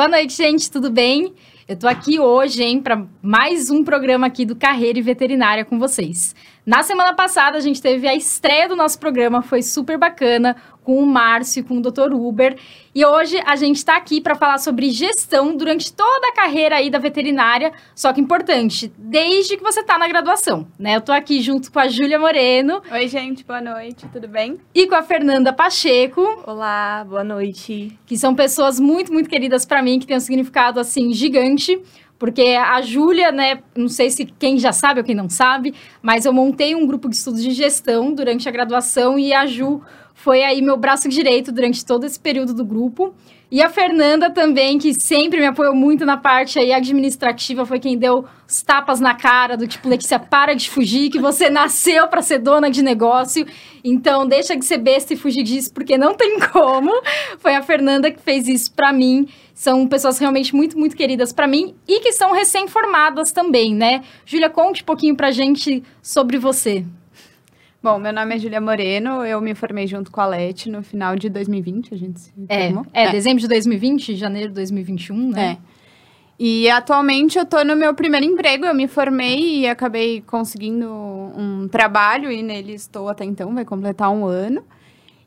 Boa noite, gente, tudo bem? Eu tô aqui hoje, hein, para mais um programa aqui do Carreira e Veterinária com vocês. Na semana passada a gente teve a estreia do nosso programa, foi super bacana com o Márcio, com o Dr. Uber. E hoje a gente está aqui para falar sobre gestão durante toda a carreira aí da veterinária, só que importante, desde que você está na graduação, né? Eu estou aqui junto com a Júlia Moreno. Oi, gente, boa noite, tudo bem? E com a Fernanda Pacheco. Olá, boa noite. Que são pessoas muito, muito queridas para mim, que têm um significado assim gigante. Porque a Júlia, né, não sei se quem já sabe ou quem não sabe, mas eu montei um grupo de estudos de gestão durante a graduação e a Ju foi aí meu braço direito durante todo esse período do grupo. E a Fernanda também, que sempre me apoiou muito na parte aí administrativa, foi quem deu os tapas na cara do tipo, Letícia, para de fugir, que você nasceu para ser dona de negócio. Então, deixa de ser besta e fugir disso, porque não tem como. Foi a Fernanda que fez isso para mim. São pessoas realmente muito, muito queridas para mim e que são recém-formadas também, né? Júlia, conte um pouquinho pra gente sobre você. Bom, meu nome é Julia Moreno, eu me formei junto com a Leti no final de 2020, a gente se é, formou. É, é, dezembro de 2020, janeiro de 2021, né? É. E atualmente eu tô no meu primeiro emprego, eu me formei e acabei conseguindo um trabalho e nele estou até então, vai completar um ano.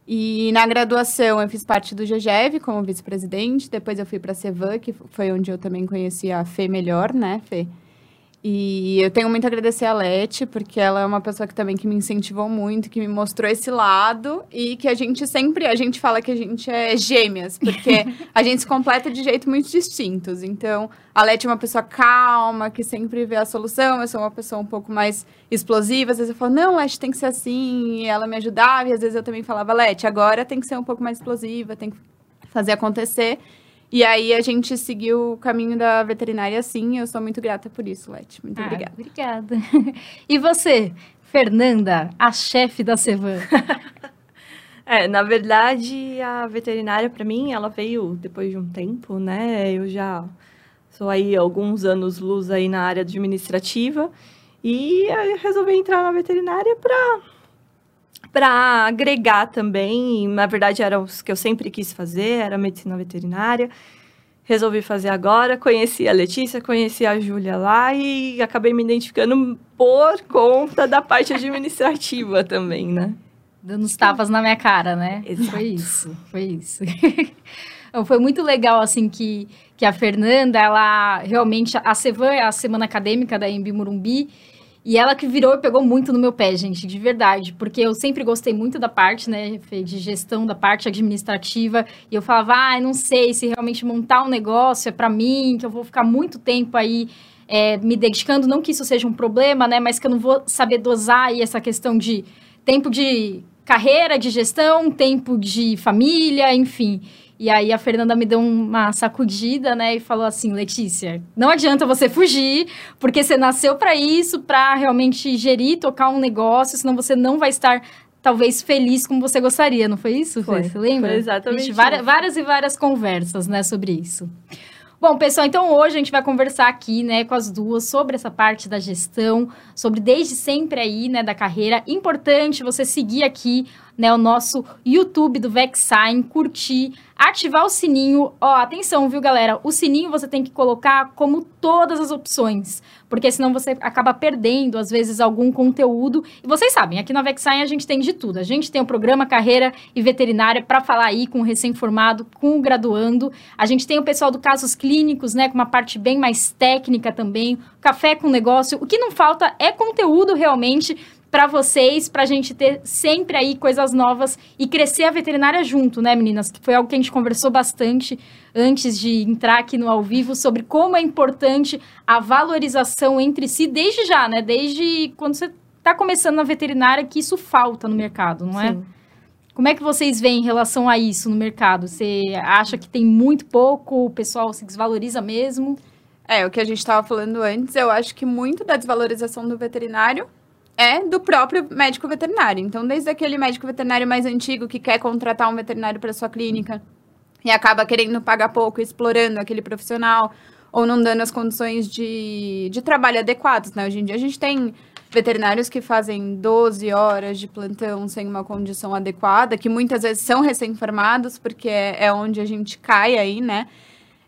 E na graduação eu fiz parte do GGEV como vice-presidente, depois eu fui para a Cevan, que foi onde eu também conheci a Fê melhor, né, Fê? E eu tenho muito a agradecer a Leti, porque ela é uma pessoa que também que me incentivou muito, que me mostrou esse lado e que a gente sempre, a gente fala que a gente é gêmeas, porque a gente se completa de jeito muito distintos. Então, a Leti é uma pessoa calma, que sempre vê a solução, eu sou uma pessoa um pouco mais explosiva, às vezes eu falo, não, Leti tem que ser assim, e ela me ajudava, e às vezes eu também falava, Leti, agora tem que ser um pouco mais explosiva, tem que fazer acontecer. E aí a gente seguiu o caminho da veterinária assim, eu sou muito grata por isso, Leti. Muito ah, obrigada. Obrigada. E você, Fernanda, a chefe da Sevan? é, na verdade, a veterinária para mim, ela veio depois de um tempo, né? Eu já sou aí alguns anos luz aí na área administrativa e eu resolvi entrar na veterinária para para agregar também. Na verdade, era o que eu sempre quis fazer, era medicina veterinária. Resolvi fazer agora, conheci a Letícia, conheci a Júlia lá e acabei me identificando por conta da parte administrativa também, né? Dando os tapas na minha cara, né? Exato. Foi isso, foi isso. foi muito legal, assim, que, que a Fernanda, ela realmente... A Sevan é a semana acadêmica da Embi Morumbi e ela que virou e pegou muito no meu pé, gente, de verdade. Porque eu sempre gostei muito da parte, né, de gestão, da parte administrativa. E eu falava, ah, não sei se realmente montar um negócio é para mim, que eu vou ficar muito tempo aí é, me dedicando. Não que isso seja um problema, né, mas que eu não vou saber dosar aí essa questão de tempo de carreira, de gestão, tempo de família, enfim. E aí a Fernanda me deu uma sacudida, né, e falou assim: Letícia, não adianta você fugir, porque você nasceu para isso, para realmente gerir, tocar um negócio, senão você não vai estar talvez feliz como você gostaria, não foi isso? Foi, você lembra? Foi exatamente. Gente, várias, várias e várias conversas, né, sobre isso. Bom, pessoal, então hoje a gente vai conversar aqui, né, com as duas sobre essa parte da gestão, sobre desde sempre aí, né, da carreira. Importante você seguir aqui, né, o nosso YouTube do Vexine, curtir, ativar o sininho. Ó, atenção, viu, galera? O sininho você tem que colocar como todas as opções, porque senão você acaba perdendo, às vezes, algum conteúdo. E vocês sabem, aqui na Vexine a gente tem de tudo. A gente tem o programa Carreira e Veterinária para falar aí com o recém-formado, com o graduando. A gente tem o pessoal do Casos Clínicos, né, com uma parte bem mais técnica também. Café com negócio. O que não falta é conteúdo realmente para vocês, para a gente ter sempre aí coisas novas e crescer a veterinária junto, né, meninas? Que foi algo que a gente conversou bastante antes de entrar aqui no ao vivo sobre como é importante a valorização entre si desde já, né? Desde quando você está começando na veterinária, que isso falta no mercado, não é? Sim. Como é que vocês veem em relação a isso no mercado? Você acha que tem muito pouco, o pessoal se desvaloriza mesmo? É, o que a gente estava falando antes, eu acho que muito da desvalorização do veterinário é do próprio médico veterinário. Então, desde aquele médico veterinário mais antigo que quer contratar um veterinário para sua clínica e acaba querendo pagar pouco, explorando aquele profissional ou não dando as condições de, de trabalho adequadas, né? Hoje em dia a gente tem veterinários que fazem 12 horas de plantão sem uma condição adequada, que muitas vezes são recém-formados, porque é, é onde a gente cai aí, né?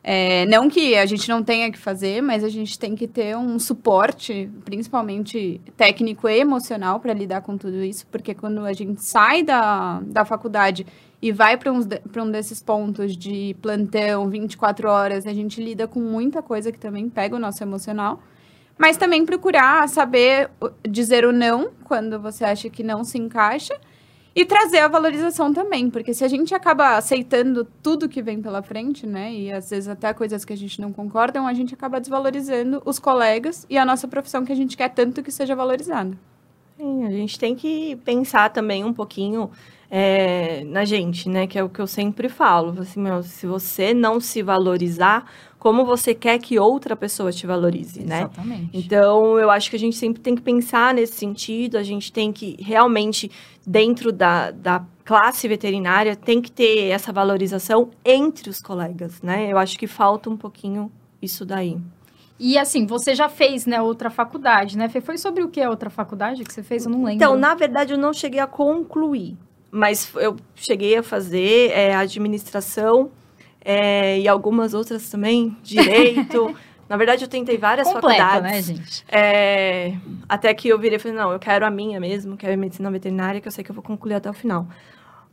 É, não que a gente não tenha que fazer, mas a gente tem que ter um suporte, principalmente técnico e emocional, para lidar com tudo isso, porque quando a gente sai da, da faculdade e vai para um desses pontos de plantão, 24 horas, a gente lida com muita coisa que também pega o nosso emocional. Mas também procurar saber dizer o não quando você acha que não se encaixa e trazer a valorização também, porque se a gente acaba aceitando tudo que vem pela frente, né, e às vezes até coisas que a gente não concorda, a gente acaba desvalorizando os colegas e a nossa profissão que a gente quer tanto que seja valorizada. Sim, a gente tem que pensar também um pouquinho é, na gente, né, que é o que eu sempre falo, assim, meu, se você não se valorizar, como você quer que outra pessoa te valorize, né? Exatamente. Então, eu acho que a gente sempre tem que pensar nesse sentido, a gente tem que realmente, dentro da, da classe veterinária, tem que ter essa valorização entre os colegas, né? Eu acho que falta um pouquinho isso daí. E assim, você já fez, né, outra faculdade, né? Foi sobre o que a outra faculdade que você fez? Eu não lembro. Então, na verdade, eu não cheguei a concluir, mas eu cheguei a fazer é, administração é, e algumas outras também, direito. Na verdade, eu tentei várias Completa, faculdades. né, gente? É, até que eu virei e falei, não, eu quero a minha mesmo, quero medicina veterinária, que eu sei que eu vou concluir até o final.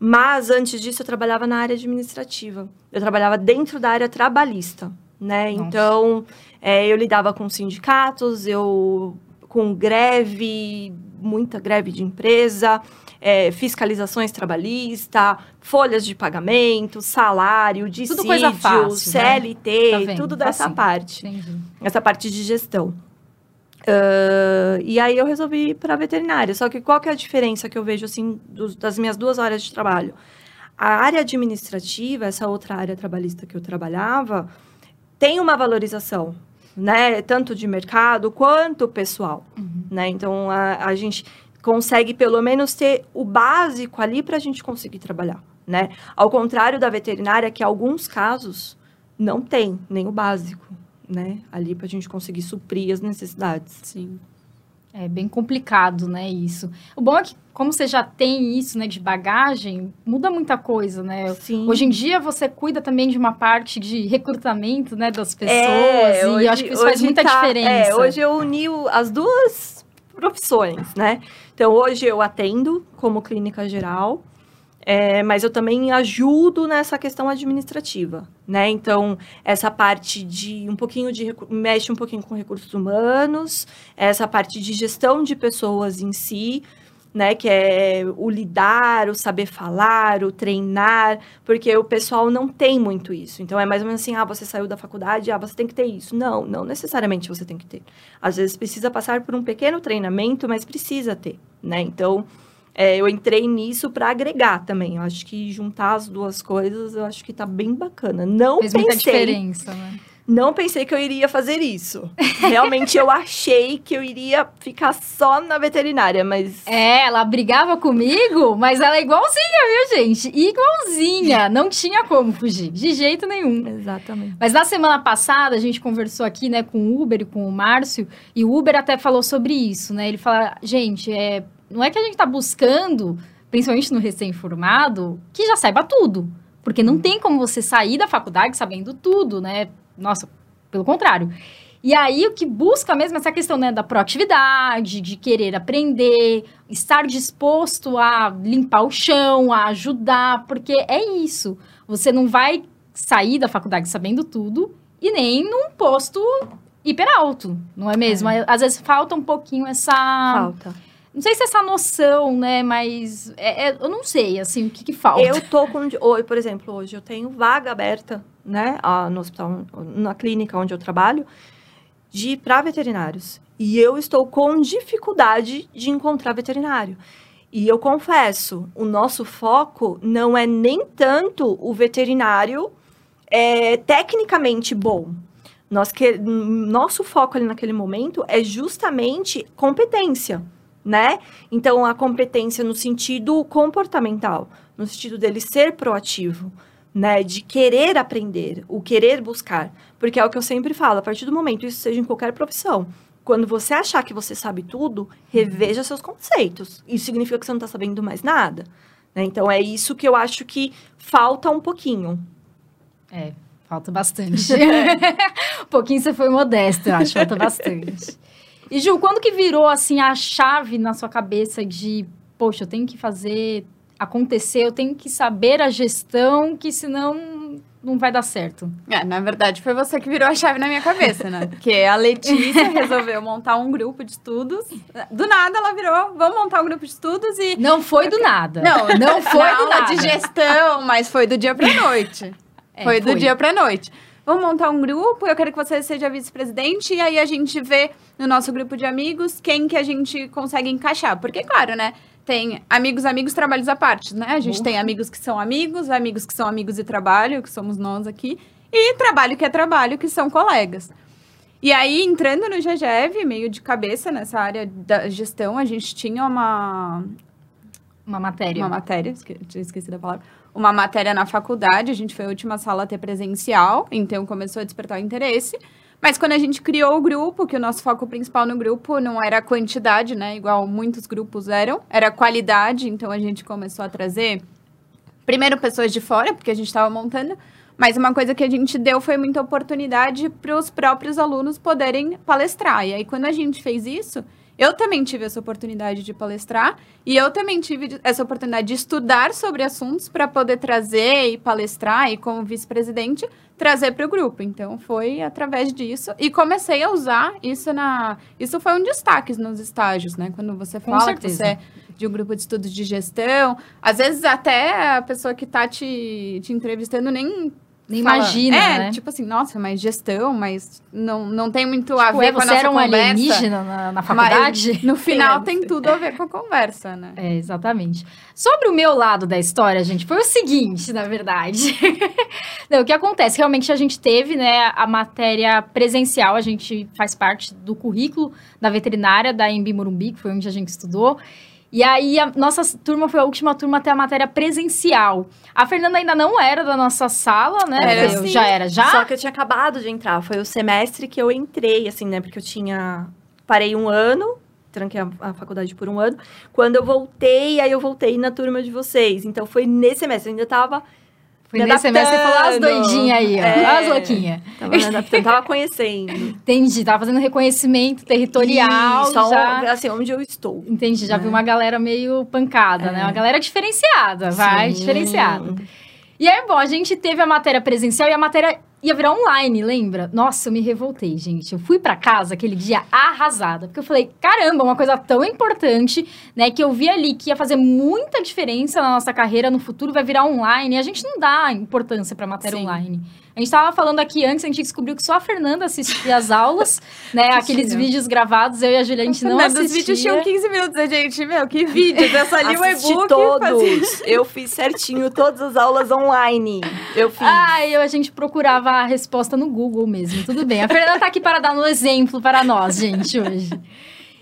Mas, antes disso, eu trabalhava na área administrativa. Eu trabalhava dentro da área trabalhista, né? Nossa. Então, é, eu lidava com sindicatos, eu com greve, muita greve de empresa, é, fiscalizações trabalhistas, folhas de pagamento, salário, dissídio, fácil, CLT, né? tá tudo dessa assim, parte. Entendi. Essa parte de gestão. Uh, e aí eu resolvi ir para veterinária. Só que qual que é a diferença que eu vejo assim dos, das minhas duas áreas de trabalho? A área administrativa, essa outra área trabalhista que eu trabalhava, tem uma valorização, né? Tanto de mercado quanto pessoal, uhum. né? Então a, a gente consegue pelo menos ter o básico ali para a gente conseguir trabalhar, né? Ao contrário da veterinária, que em alguns casos não tem nem o básico, né? Ali para a gente conseguir suprir as necessidades. Sim. É bem complicado, né, isso. O bom é que, como você já tem isso, né, de bagagem, muda muita coisa, né? Sim. Hoje em dia, você cuida também de uma parte de recrutamento, né, das pessoas, é, hoje, e eu acho que isso faz muita tá, diferença. É, hoje eu uni as duas profissões, né? Então, hoje eu atendo como clínica geral, é, mas eu também ajudo nessa questão administrativa, né? Então, essa parte de um pouquinho de mexe um pouquinho com recursos humanos, essa parte de gestão de pessoas em si, né? Que é o lidar, o saber falar, o treinar, porque o pessoal não tem muito isso. Então é mais ou menos assim, ah, você saiu da faculdade, ah, você tem que ter isso. Não, não necessariamente você tem que ter. Às vezes precisa passar por um pequeno treinamento, mas precisa ter, né? Então é, eu entrei nisso para agregar também. Eu acho que juntar as duas coisas, eu acho que tá bem bacana. Não Fez pensei, muita diferença, né? Não pensei que eu iria fazer isso. Realmente eu achei que eu iria ficar só na veterinária, mas. É, ela brigava comigo, mas ela é igualzinha, viu, gente? Igualzinha. Não tinha como fugir, de jeito nenhum. Exatamente. Mas na semana passada a gente conversou aqui, né, com o Uber e com o Márcio, e o Uber até falou sobre isso, né? Ele fala, gente, é, não é que a gente tá buscando, principalmente no recém-formado, que já saiba tudo. Porque não tem como você sair da faculdade sabendo tudo, né? Nossa, pelo contrário. E aí, o que busca mesmo é essa questão né, da proatividade, de querer aprender, estar disposto a limpar o chão, a ajudar, porque é isso. Você não vai sair da faculdade sabendo tudo e nem num posto hiper alto, não é mesmo? É. Às vezes falta um pouquinho essa. Falta. Não sei se essa noção, né? Mas é, é, eu não sei, assim, o que, que falta. Eu tô com. Hoje, por exemplo, hoje eu tenho vaga aberta né, no hospital, na clínica onde eu trabalho, de para veterinários. E eu estou com dificuldade de encontrar veterinário. E eu confesso, o nosso foco não é nem tanto o veterinário é, tecnicamente bom. Nós que, nosso foco ali naquele momento é justamente competência, né? Então, a competência no sentido comportamental, no sentido dele ser proativo né, de querer aprender, o querer buscar, porque é o que eu sempre falo, a partir do momento, isso seja em qualquer profissão, quando você achar que você sabe tudo, reveja seus conceitos. Isso significa que você não está sabendo mais nada. Né? Então, é isso que eu acho que falta um pouquinho. É, Falta bastante. um pouquinho você foi modesto, eu acho. Falta bastante. E, Ju, quando que virou, assim, a chave na sua cabeça de... Poxa, eu tenho que fazer acontecer, eu tenho que saber a gestão, que senão não vai dar certo. É, na verdade, foi você que virou a chave na minha cabeça, né? Porque a Letícia resolveu montar um grupo de estudos. Do nada ela virou, vamos montar um grupo de estudos e. Não foi do nada. Não, não foi do nada. de gestão, mas foi do dia pra noite. É, foi do foi. dia pra noite. Vamos montar um grupo, eu quero que você seja vice-presidente, e aí a gente vê no nosso grupo de amigos quem que a gente consegue encaixar. Porque, claro, né? tem amigos, amigos, trabalhos à parte, né? A gente uhum. tem amigos que são amigos, amigos que são amigos de trabalho, que somos nós aqui, e trabalho que é trabalho, que são colegas. E aí, entrando no GGEV, meio de cabeça nessa área da gestão, a gente tinha uma... Uma matéria. Uma matéria, esque... tinha esquecido a palavra. Uma matéria na faculdade, a gente foi a última sala a ter presencial, então começou a despertar o interesse. Mas quando a gente criou o grupo, que o nosso foco principal no grupo não era quantidade, né? Igual muitos grupos eram, era qualidade. Então a gente começou a trazer, primeiro, pessoas de fora, porque a gente estava montando. Mas uma coisa que a gente deu foi muita oportunidade para os próprios alunos poderem palestrar. E aí, quando a gente fez isso, eu também tive essa oportunidade de palestrar e eu também tive essa oportunidade de estudar sobre assuntos para poder trazer e palestrar e como vice-presidente trazer para o grupo. Então foi através disso e comecei a usar isso na isso foi um destaque nos estágios, né? Quando você fala que você é de um grupo de estudos de gestão, às vezes até a pessoa que está te, te entrevistando nem nem Fala, imagina, é, né? tipo assim, nossa, mas gestão, mas não, não tem muito tipo, a ver é, com a nossa era um conversa. alienígena na, na faculdade? no final tem tudo a ver com a conversa, né? É, exatamente. Sobre o meu lado da história, gente, foi o seguinte, na verdade. não, o que acontece? Realmente a gente teve, né, a matéria presencial, a gente faz parte do currículo da veterinária da Embi Morumbi, que foi onde a gente estudou. E aí, a nossa turma foi a última turma a ter a matéria presencial. A Fernanda ainda não era da nossa sala, né? Era, eu, já era, já? Só que eu tinha acabado de entrar. Foi o semestre que eu entrei, assim, né? Porque eu tinha... Parei um ano, tranquei a, a, faculdade por um ano. Quando eu voltei, aí eu voltei na turma de vocês. Então, foi nesse semestre. Eu ainda tava foi me nesse semestre você falou as doidinhas aí, ó. É, as louquinhas. Tava me adaptando, tava conhecendo. Entendi, tava fazendo reconhecimento territorial. Isso, já... assim, onde eu estou. Entendi, já é. vi uma galera meio pancada, é. né? Uma galera diferenciada, vai, Sim. diferenciada. E aí, bom, a gente teve a matéria presencial e a matéria ia virar online, lembra? Nossa, eu me revoltei, gente. Eu fui para casa aquele dia arrasada, porque eu falei, caramba, uma coisa tão importante, né, que eu vi ali que ia fazer muita diferença na nossa carreira no futuro, vai virar online, e a gente não dá importância para matéria Sim. online. A gente estava falando aqui antes, a gente descobriu que só a Fernanda assistia as aulas, né? Aqueles vídeos gravados, eu e a Julia, a gente não assistia. Os vídeos tinham 15 minutos, a gente, meu, que vídeos? Essa ali o e-book. todos. Eu fiz certinho todas as aulas online. Eu fiz. Ah, eu, a gente procurava a resposta no Google mesmo, tudo bem. A Fernanda tá aqui para dar um exemplo para nós, gente, hoje.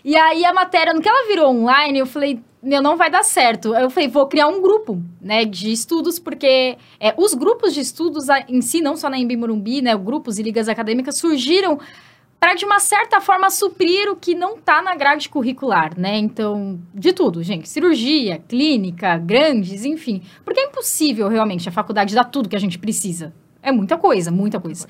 E aí a matéria, no que ela virou online, eu falei, meu, não vai dar certo. Eu falei, vou criar um grupo, né, de estudos, porque é, os grupos de estudos em si, não só na Embi Morumbi, né, grupos e ligas acadêmicas surgiram para, de uma certa forma, suprir o que não está na grade curricular, né? Então, de tudo, gente. Cirurgia, clínica, grandes, enfim. Porque é impossível, realmente, a faculdade dar tudo que a gente precisa. É muita coisa, muita coisa.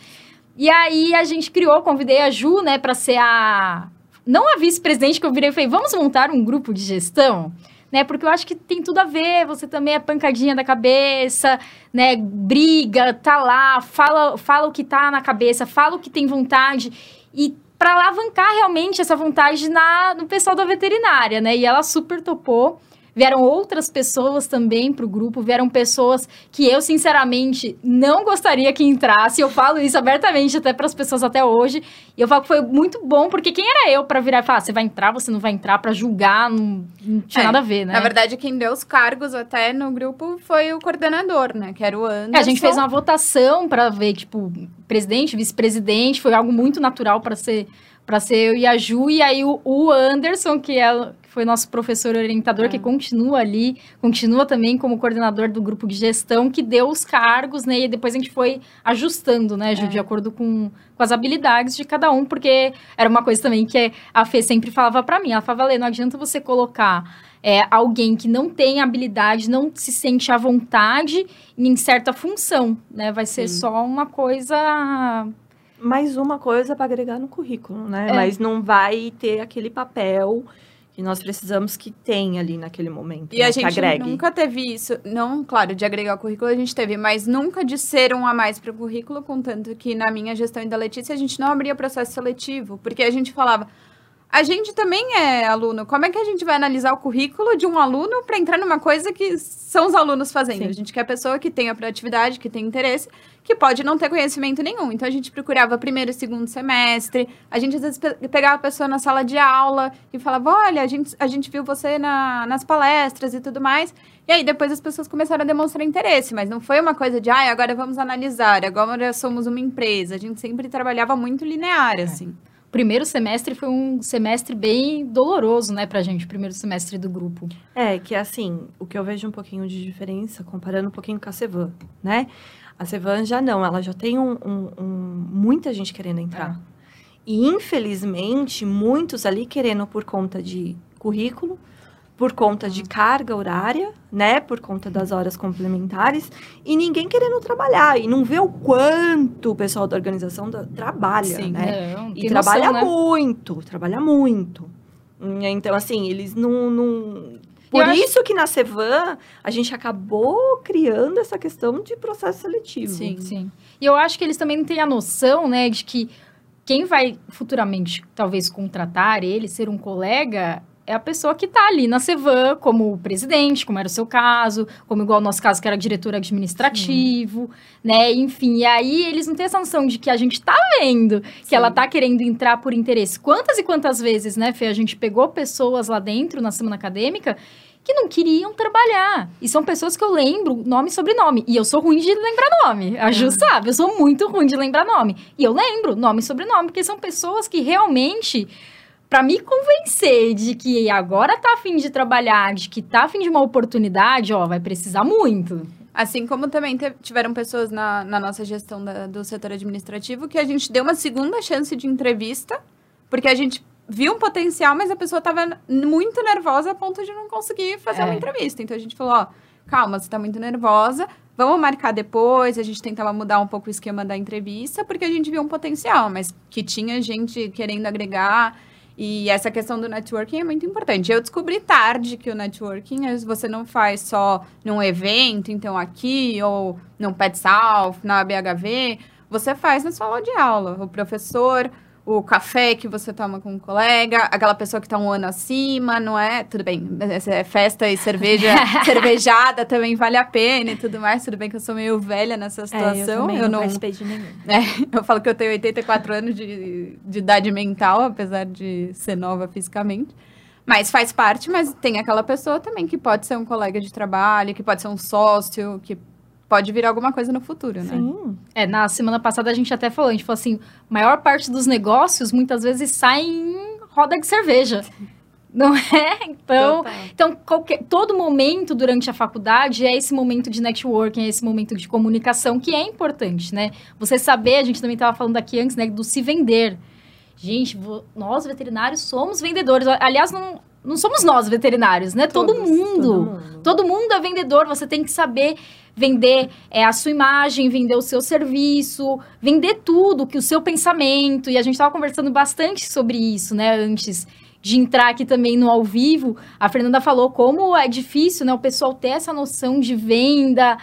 E aí, a gente criou, convidei a Ju, né, para ser a não a vice-presidente que eu virei e falei, vamos montar um grupo de gestão? Né, porque eu acho que tem tudo a ver, você também é pancadinha da cabeça, né, briga, tá lá, fala, fala o que tá na cabeça, fala o que tem vontade e para alavancar realmente essa vontade na, no pessoal da veterinária, né? E ela super topou. Vieram outras pessoas também para o grupo, vieram pessoas que eu, sinceramente, não gostaria que entrasse. Eu falo isso abertamente até para as pessoas até hoje. E eu falo que foi muito bom, porque quem era eu para virar e falar, ah, você vai entrar, você não vai entrar, para julgar, não, não tinha é, nada a ver, né? Na verdade, quem deu os cargos até no grupo foi o coordenador, né? Que era o Anderson. É, a gente fez uma votação para ver, tipo, presidente, vice-presidente, foi algo muito natural para ser para ser eu e a Ju, e aí o, o Anderson, que é foi nosso professor orientador, é. que continua ali, continua também como coordenador do grupo de gestão, que deu os cargos, né? E depois a gente foi ajustando, né, Ju, é. de acordo com, com as habilidades de cada um, porque era uma coisa também que a Fê sempre falava para mim. Ela falava, Lê, não adianta você colocar é, alguém que não tem habilidade, não se sente à vontade em certa função, né? Vai ser Sim. só uma coisa Mais uma coisa para agregar no currículo, né? É. Mas não vai ter aquele papel que nós precisamos que tenha ali naquele momento. E né? a gente agregue. nunca teve isso, não, claro, de agregar o currículo a gente teve, mas nunca de ser um a mais para o currículo, contanto que na minha gestão e da Letícia a gente não abria processo seletivo, porque a gente falava, a gente também é aluno, como é que a gente vai analisar o currículo de um aluno para entrar numa coisa que são os alunos fazendo? Sim. A gente quer pessoa que tenha proatividade, que tenha interesse, que pode não ter conhecimento nenhum. Então a gente procurava primeiro e segundo semestre, a gente às vezes pe- pegava a pessoa na sala de aula e falava: olha, a gente, a gente viu você na- nas palestras e tudo mais. E aí depois as pessoas começaram a demonstrar interesse, mas não foi uma coisa de, ah, agora vamos analisar, agora somos uma empresa. A gente sempre trabalhava muito linear, assim. Primeiro semestre foi um semestre bem doloroso, né, pra gente, o primeiro semestre do grupo. É, que assim, o que eu vejo um pouquinho de diferença, comparando um pouquinho com a Sevan, né? A Sevan já não, ela já tem um, um- um- muita gente querendo entrar. E, infelizmente, muitos ali querendo por conta de currículo, por conta de carga horária, né? Por conta das horas complementares, e ninguém querendo trabalhar. E não vê o quanto o pessoal da organização da- trabalha, Sim. né? Não, E trabalha noção, né? muito, trabalha muito. Hum, Então, assim, eles não. não... Por isso que na Sevan a gente acabou criando essa questão de processo seletivo. Sim. Sim. E eu acho que eles também não têm a noção, né, de que quem vai futuramente, talvez, contratar ele, ser um colega, é a pessoa que está ali na Cevan, como presidente, como era o seu caso, como igual o nosso caso, que era diretor administrativo, né? Enfim, e aí eles não têm essa noção de que a gente tá vendo que Sim. ela tá querendo entrar por interesse. Quantas e quantas vezes, né, Fê, a gente pegou pessoas lá dentro, na semana acadêmica, que não queriam trabalhar. E são pessoas que eu lembro nome e sobrenome. E eu sou ruim de lembrar nome. A Ju sabe, eu sou muito ruim de lembrar nome. E eu lembro nome e sobrenome, porque são pessoas que realmente, para me convencer de que agora tá afim de trabalhar, de que tá afim de uma oportunidade, ó, vai precisar muito. Assim como também tiveram pessoas na, na nossa gestão da- do setor administrativo que a gente deu uma segunda chance de entrevista, porque a gente viu um potencial, mas a pessoa estava muito nervosa a ponto de não conseguir fazer É. uma entrevista. Então a gente falou, ó, calma, você está muito nervosa, vamos marcar depois. A gente tentava mudar um pouco o esquema da entrevista, porque a gente viu um potencial, mas que tinha gente querendo agregar. E essa questão do networking é muito importante. Eu descobri tarde que o networking você não faz só num evento, então aqui, ou num Pet South, na BHV, você faz na sua aula de aula. O professor, o café que você toma com um colega, aquela pessoa que está um ano acima, não é? Tudo bem, é festa e cerveja, cervejada também vale a pena e tudo mais. Tudo bem que eu sou meio velha nessa É, eu situação. eu não não, participei de nenhum. é, eu falo que eu tenho 84 anos de, de idade mental, apesar de ser nova fisicamente. Mas faz parte, mas tem aquela pessoa também que pode ser um colega de trabalho, que pode ser um sócio, que pode virar alguma coisa no futuro, né? Sim. É, na semana passada a gente até falou, a gente falou assim, maior parte dos negócios muitas vezes sai em roda de cerveja. Não é? Então, Total. Então, qualquer, todo momento durante a faculdade é esse momento de networking, é esse momento de comunicação que é importante, né? Você saber, a gente também estava falando aqui antes, né, do se vender. Gente, vo- nós veterinários somos vendedores. Aliás, não, não somos nós veterinários, né? todo Todos, mundo. todo mundo. Todo mundo é vendedor, você tem que saber vender é, a sua imagem, vender o seu serviço, vender tudo, que o seu pensamento. E a gente estava conversando bastante sobre isso, né, antes de entrar aqui também no ao vivo. A Fernanda falou como é difícil, né, o pessoal ter essa noção de venda,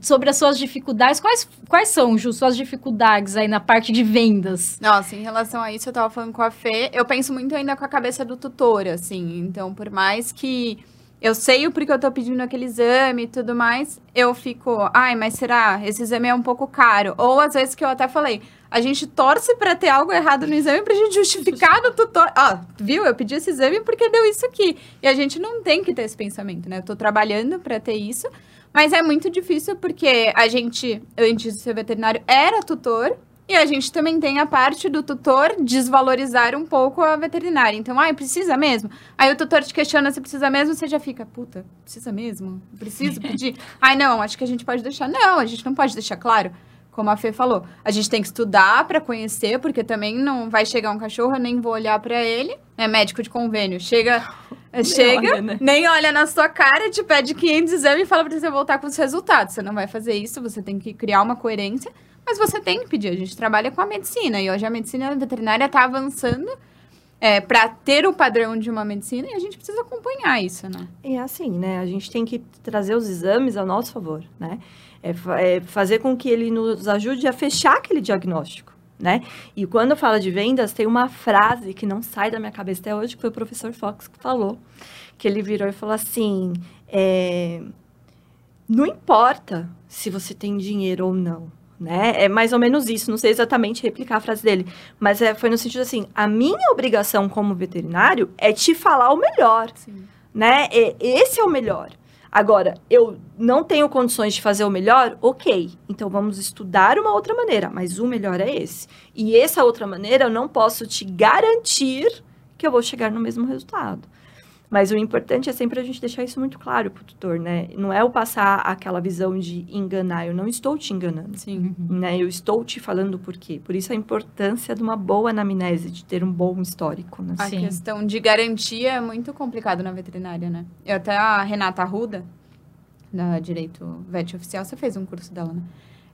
sobre as suas dificuldades. Quais, quais são, Ju, suas dificuldades aí na parte de vendas? Nossa, em relação a isso, eu tava falando com a Fê, eu penso muito ainda com a cabeça do tutor, assim. Então, por mais que eu sei o porquê eu tô pedindo aquele exame e tudo mais, eu fico, ai, mas será? Esse exame é um pouco caro. Ou às vezes que eu até falei, a gente torce pra ter algo errado no exame pra gente justificar no tutor. Ó, viu? Eu pedi esse exame porque deu isso aqui. E a gente não tem que ter esse pensamento, né? Eu tô trabalhando pra ter isso. Mas é muito difícil porque a gente, antes de ser veterinário, era tutor. E a gente também tem a parte do tutor desvalorizar um pouco a veterinária. Então, ai, precisa mesmo? Aí o tutor te questiona se precisa mesmo, você já fica, puta, precisa mesmo? Preciso pedir? ai, não, acho que a gente pode deixar. Não, a gente não pode deixar claro. Como a Fê falou, a gente tem que estudar para conhecer, porque também não vai chegar um cachorro, eu nem vou olhar para ele. É médico de convênio. Chega Chega, olha, né? nem olha na sua cara, te pede 500 exames e fala pra você voltar com os resultados. Você não vai fazer isso, você tem que criar uma coerência, mas você tem que pedir. A gente trabalha com a medicina e hoje a medicina veterinária está avançando é, para ter o padrão de uma medicina e a gente precisa acompanhar isso, né? É assim, né? A gente tem que trazer os exames ao nosso favor, né? É, é fazer com que ele nos ajude a fechar aquele diagnóstico, né? E quando fala de vendas, tem uma frase que não sai da minha cabeça até hoje, que foi o professor Fox que falou. Que ele virou e falou assim, é, não importa se você tem dinheiro ou não, né? É mais ou menos isso, não sei exatamente replicar a frase dele, mas é, foi no sentido assim, a minha obrigação como veterinário é te falar o melhor, Sim. né? E- esse é o melhor. Agora, eu não tenho condições de fazer o melhor? Ok. Então vamos estudar uma outra maneira, mas o melhor é esse. E essa outra maneira eu não posso te garantir que eu vou chegar no mesmo resultado. Mas o importante é sempre a gente deixar isso muito claro pro tutor, né? Não é o passar aquela visão de enganar. Eu não estou te enganando. Sim. Né? Eu estou te falando por quê. Por isso a importância de uma boa anamnese, de ter um bom histórico, né? A Sim. questão de garantia é muito complicado na veterinária, né? Eu até a Renata Arruda, da Direito Vet Oficial, você fez um curso dela, né?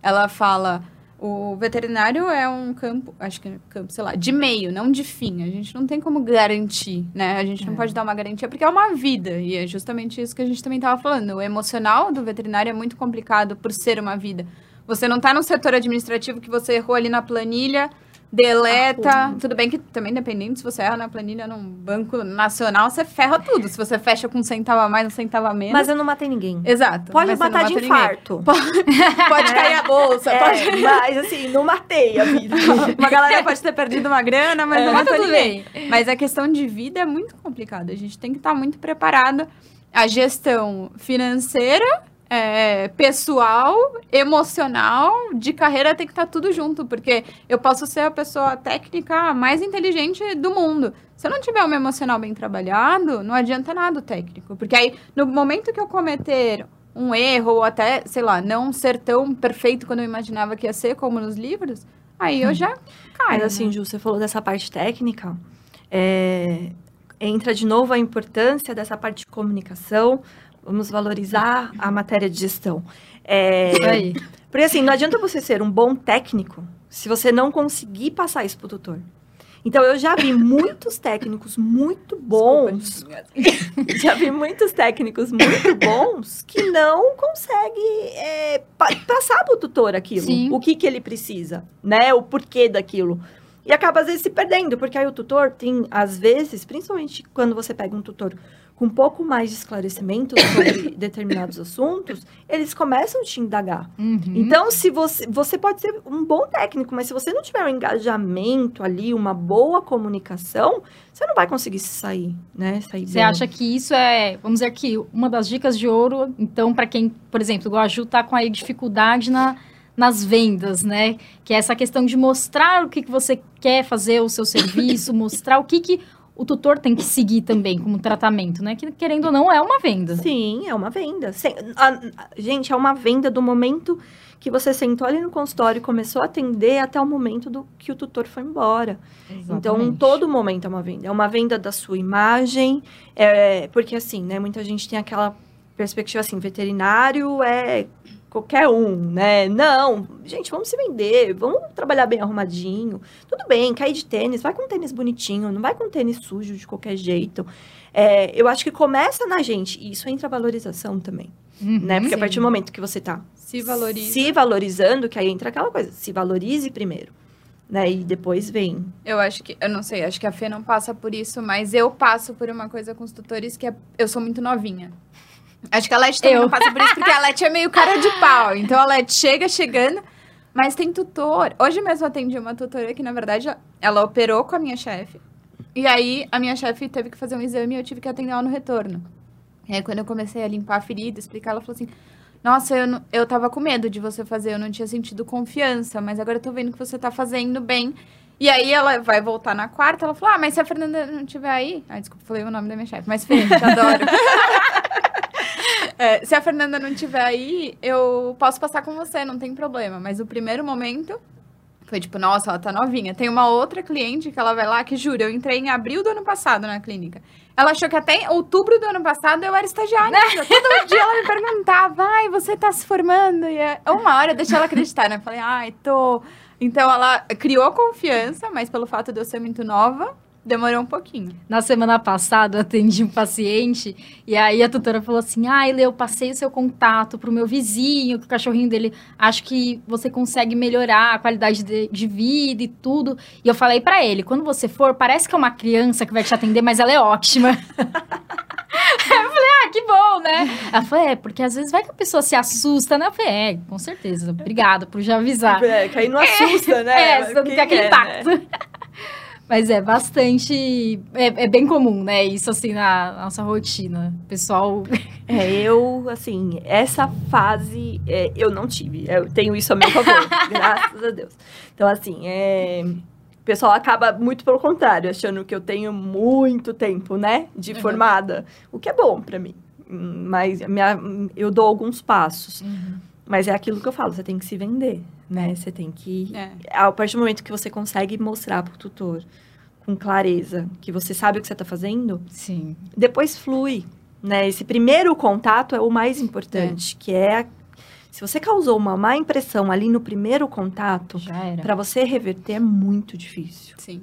Ela fala, o veterinário é um campo, acho que é campo, sei lá, de meio, não de fim. A gente não tem como garantir, né? A gente não É. pode dar uma garantia porque é uma vida. E é justamente isso que a gente também estava falando. O emocional do veterinário é muito complicado por ser uma vida. Você não está no setor administrativo que você errou ali na planilha, deleta. Arruma. Tudo bem que também dependendo se você erra na planilha num banco nacional, você ferra tudo. Se você fecha com um centavo a mais, um centavo a menos. Mas eu não matei ninguém. Exato. Pode matar de mata ninguém. infarto. Pode cair a bolsa, É, pode... mas assim, não matei a vida. Uma galera pode ter perdido uma grana, mas É. não matou ninguém. bem. Mas a questão de vida é muito complicada. A gente tem que estar muito preparada. A gestão financeira, é, pessoal, emocional, de carreira tem que estar tudo junto. Porque eu posso ser a pessoa técnica mais inteligente do mundo. Se eu não tiver um emocional bem trabalhado, não adianta nada o técnico. Porque aí, no momento que eu cometer um erro, ou até, sei lá, não ser tão perfeito quando eu imaginava que ia ser, como nos livros, aí eu já caio. Mas assim, né? Ju, você falou dessa parte técnica. é, entra de novo a importância dessa parte de comunicação. Vamos valorizar a matéria de gestão. É, Isso aí. porque assim, não adianta você ser um bom técnico se você não conseguir passar isso pro tutor. Então, eu já vi muitos técnicos muito bons já vi muitos técnicos muito bons que não conseguem é, pa- passar para o tutor aquilo. Sim. O que, que ele precisa, né? O porquê daquilo. E acaba, às vezes, se perdendo, porque aí o tutor tem, às vezes, principalmente quando você pega um tutor com um pouco mais de esclarecimento sobre determinados assuntos, eles começam a te indagar. Uhum. Então, se você, você pode ser um bom técnico, mas se você não tiver um engajamento ali, uma boa comunicação, você não vai conseguir se sair, né? Sair Você bem. acha que isso é, vamos dizer que uma das dicas de ouro, então, para quem, por exemplo, igual a Ju tá com aí dificuldade na, nas vendas, né? Que é essa questão de mostrar o que, que você quer fazer, o seu serviço, mostrar o que, que o tutor tem que seguir também como tratamento, né? Que, querendo ou não, é uma venda. Sim, é uma venda. Sem- a- a- gente, é uma venda do momento que você sentou ali no consultório e começou a atender até o momento do que o tutor foi embora. Então, Exatamente. todo momento é uma venda. É uma venda da sua imagem, é, porque assim, né? Muita gente tem aquela perspectiva assim, veterinário é qualquer um, né? Não, gente, vamos se vender, vamos trabalhar bem arrumadinho. Tudo bem, cair de tênis, vai com um tênis bonitinho, não vai com um tênis sujo de qualquer jeito. É, eu acho que começa na gente, e isso entra a valorização também, Uhum. né? Porque a sim. partir do momento que você tá Se valoriza. se valorizando, que aí entra aquela coisa, se valorize primeiro, né? E depois vem Eu acho que, eu não sei, acho que a Fê não passa por isso, mas eu passo por uma coisa com os tutores que é, eu sou muito novinha. Acho que a Leti também Eu. não passa por isso, porque a Leti é meio cara de pau. Então a Leti chega chegando, mas tem tutor. Hoje mesmo eu atendi uma tutora que, na verdade, ela operou com a minha chefe. E aí a minha chefe teve que fazer um exame e eu tive que atender ela no retorno. E aí quando eu comecei a limpar a ferida, explicar, ela falou assim: Nossa, eu, não- eu tava com medo de você fazer, eu não tinha sentido confiança, mas agora eu tô vendo que você tá fazendo bem. E aí ela vai voltar na quarta, ela falou: Ah, mas se a Fernanda não estiver aí. Ai, desculpa, falei o nome da minha chefe, mas Fê, te adoro. É, se a Fernanda não estiver aí, eu posso passar com você, não tem problema. Mas o primeiro momento Foi tipo, nossa, ela tá novinha. Tem uma outra cliente que ela vai lá, que jura, eu entrei em abril do ano passado na clínica. Ela achou que até outubro do ano passado eu era estagiária. ainda. Todo dia ela me perguntava, ai, você tá se formando? E é- uma hora eu deixei ela acreditar, né? Eu falei, ai, tô. Então ela criou confiança, mas pelo fato de eu ser muito nova, demorou um pouquinho. Na semana passada, eu atendi um paciente e aí a tutora falou assim: Ai, Lê, eu passei o seu contato pro meu vizinho, que o cachorrinho dele acho que você consegue melhorar a qualidade de, de vida e tudo. E eu falei pra ele: quando você for, parece que é uma criança que vai te atender, mas ela é ótima. eu falei, ah, que bom, né? Ela falou, é, porque às vezes vai que a pessoa se assusta, né? Eu falei, é, com certeza. Obrigada por já avisar. É, que aí não assusta, né? É, você não tem aquele é, impacto. né? Mas é bastante. É, é bem comum, né? Isso assim na nossa rotina. Pessoal. É, eu, assim, essa fase é, eu não tive. Eu tenho isso a meu favor, graças a Deus. Então, assim, é, o pessoal acaba muito pelo contrário, achando que eu tenho muito tempo, né, de Uhum. formada, o que é bom pra mim. Mas minha, eu dou alguns passos. Mas é aquilo que eu falo, você tem que se vender, né? Você tem que É. a partir do momento que você consegue mostrar pro tutor com clareza que você sabe o que você está fazendo, Sim. depois flui, né? Esse primeiro contato é o mais importante, que é a- se você causou uma má impressão ali no primeiro contato, para você reverter é muito difícil. Sim.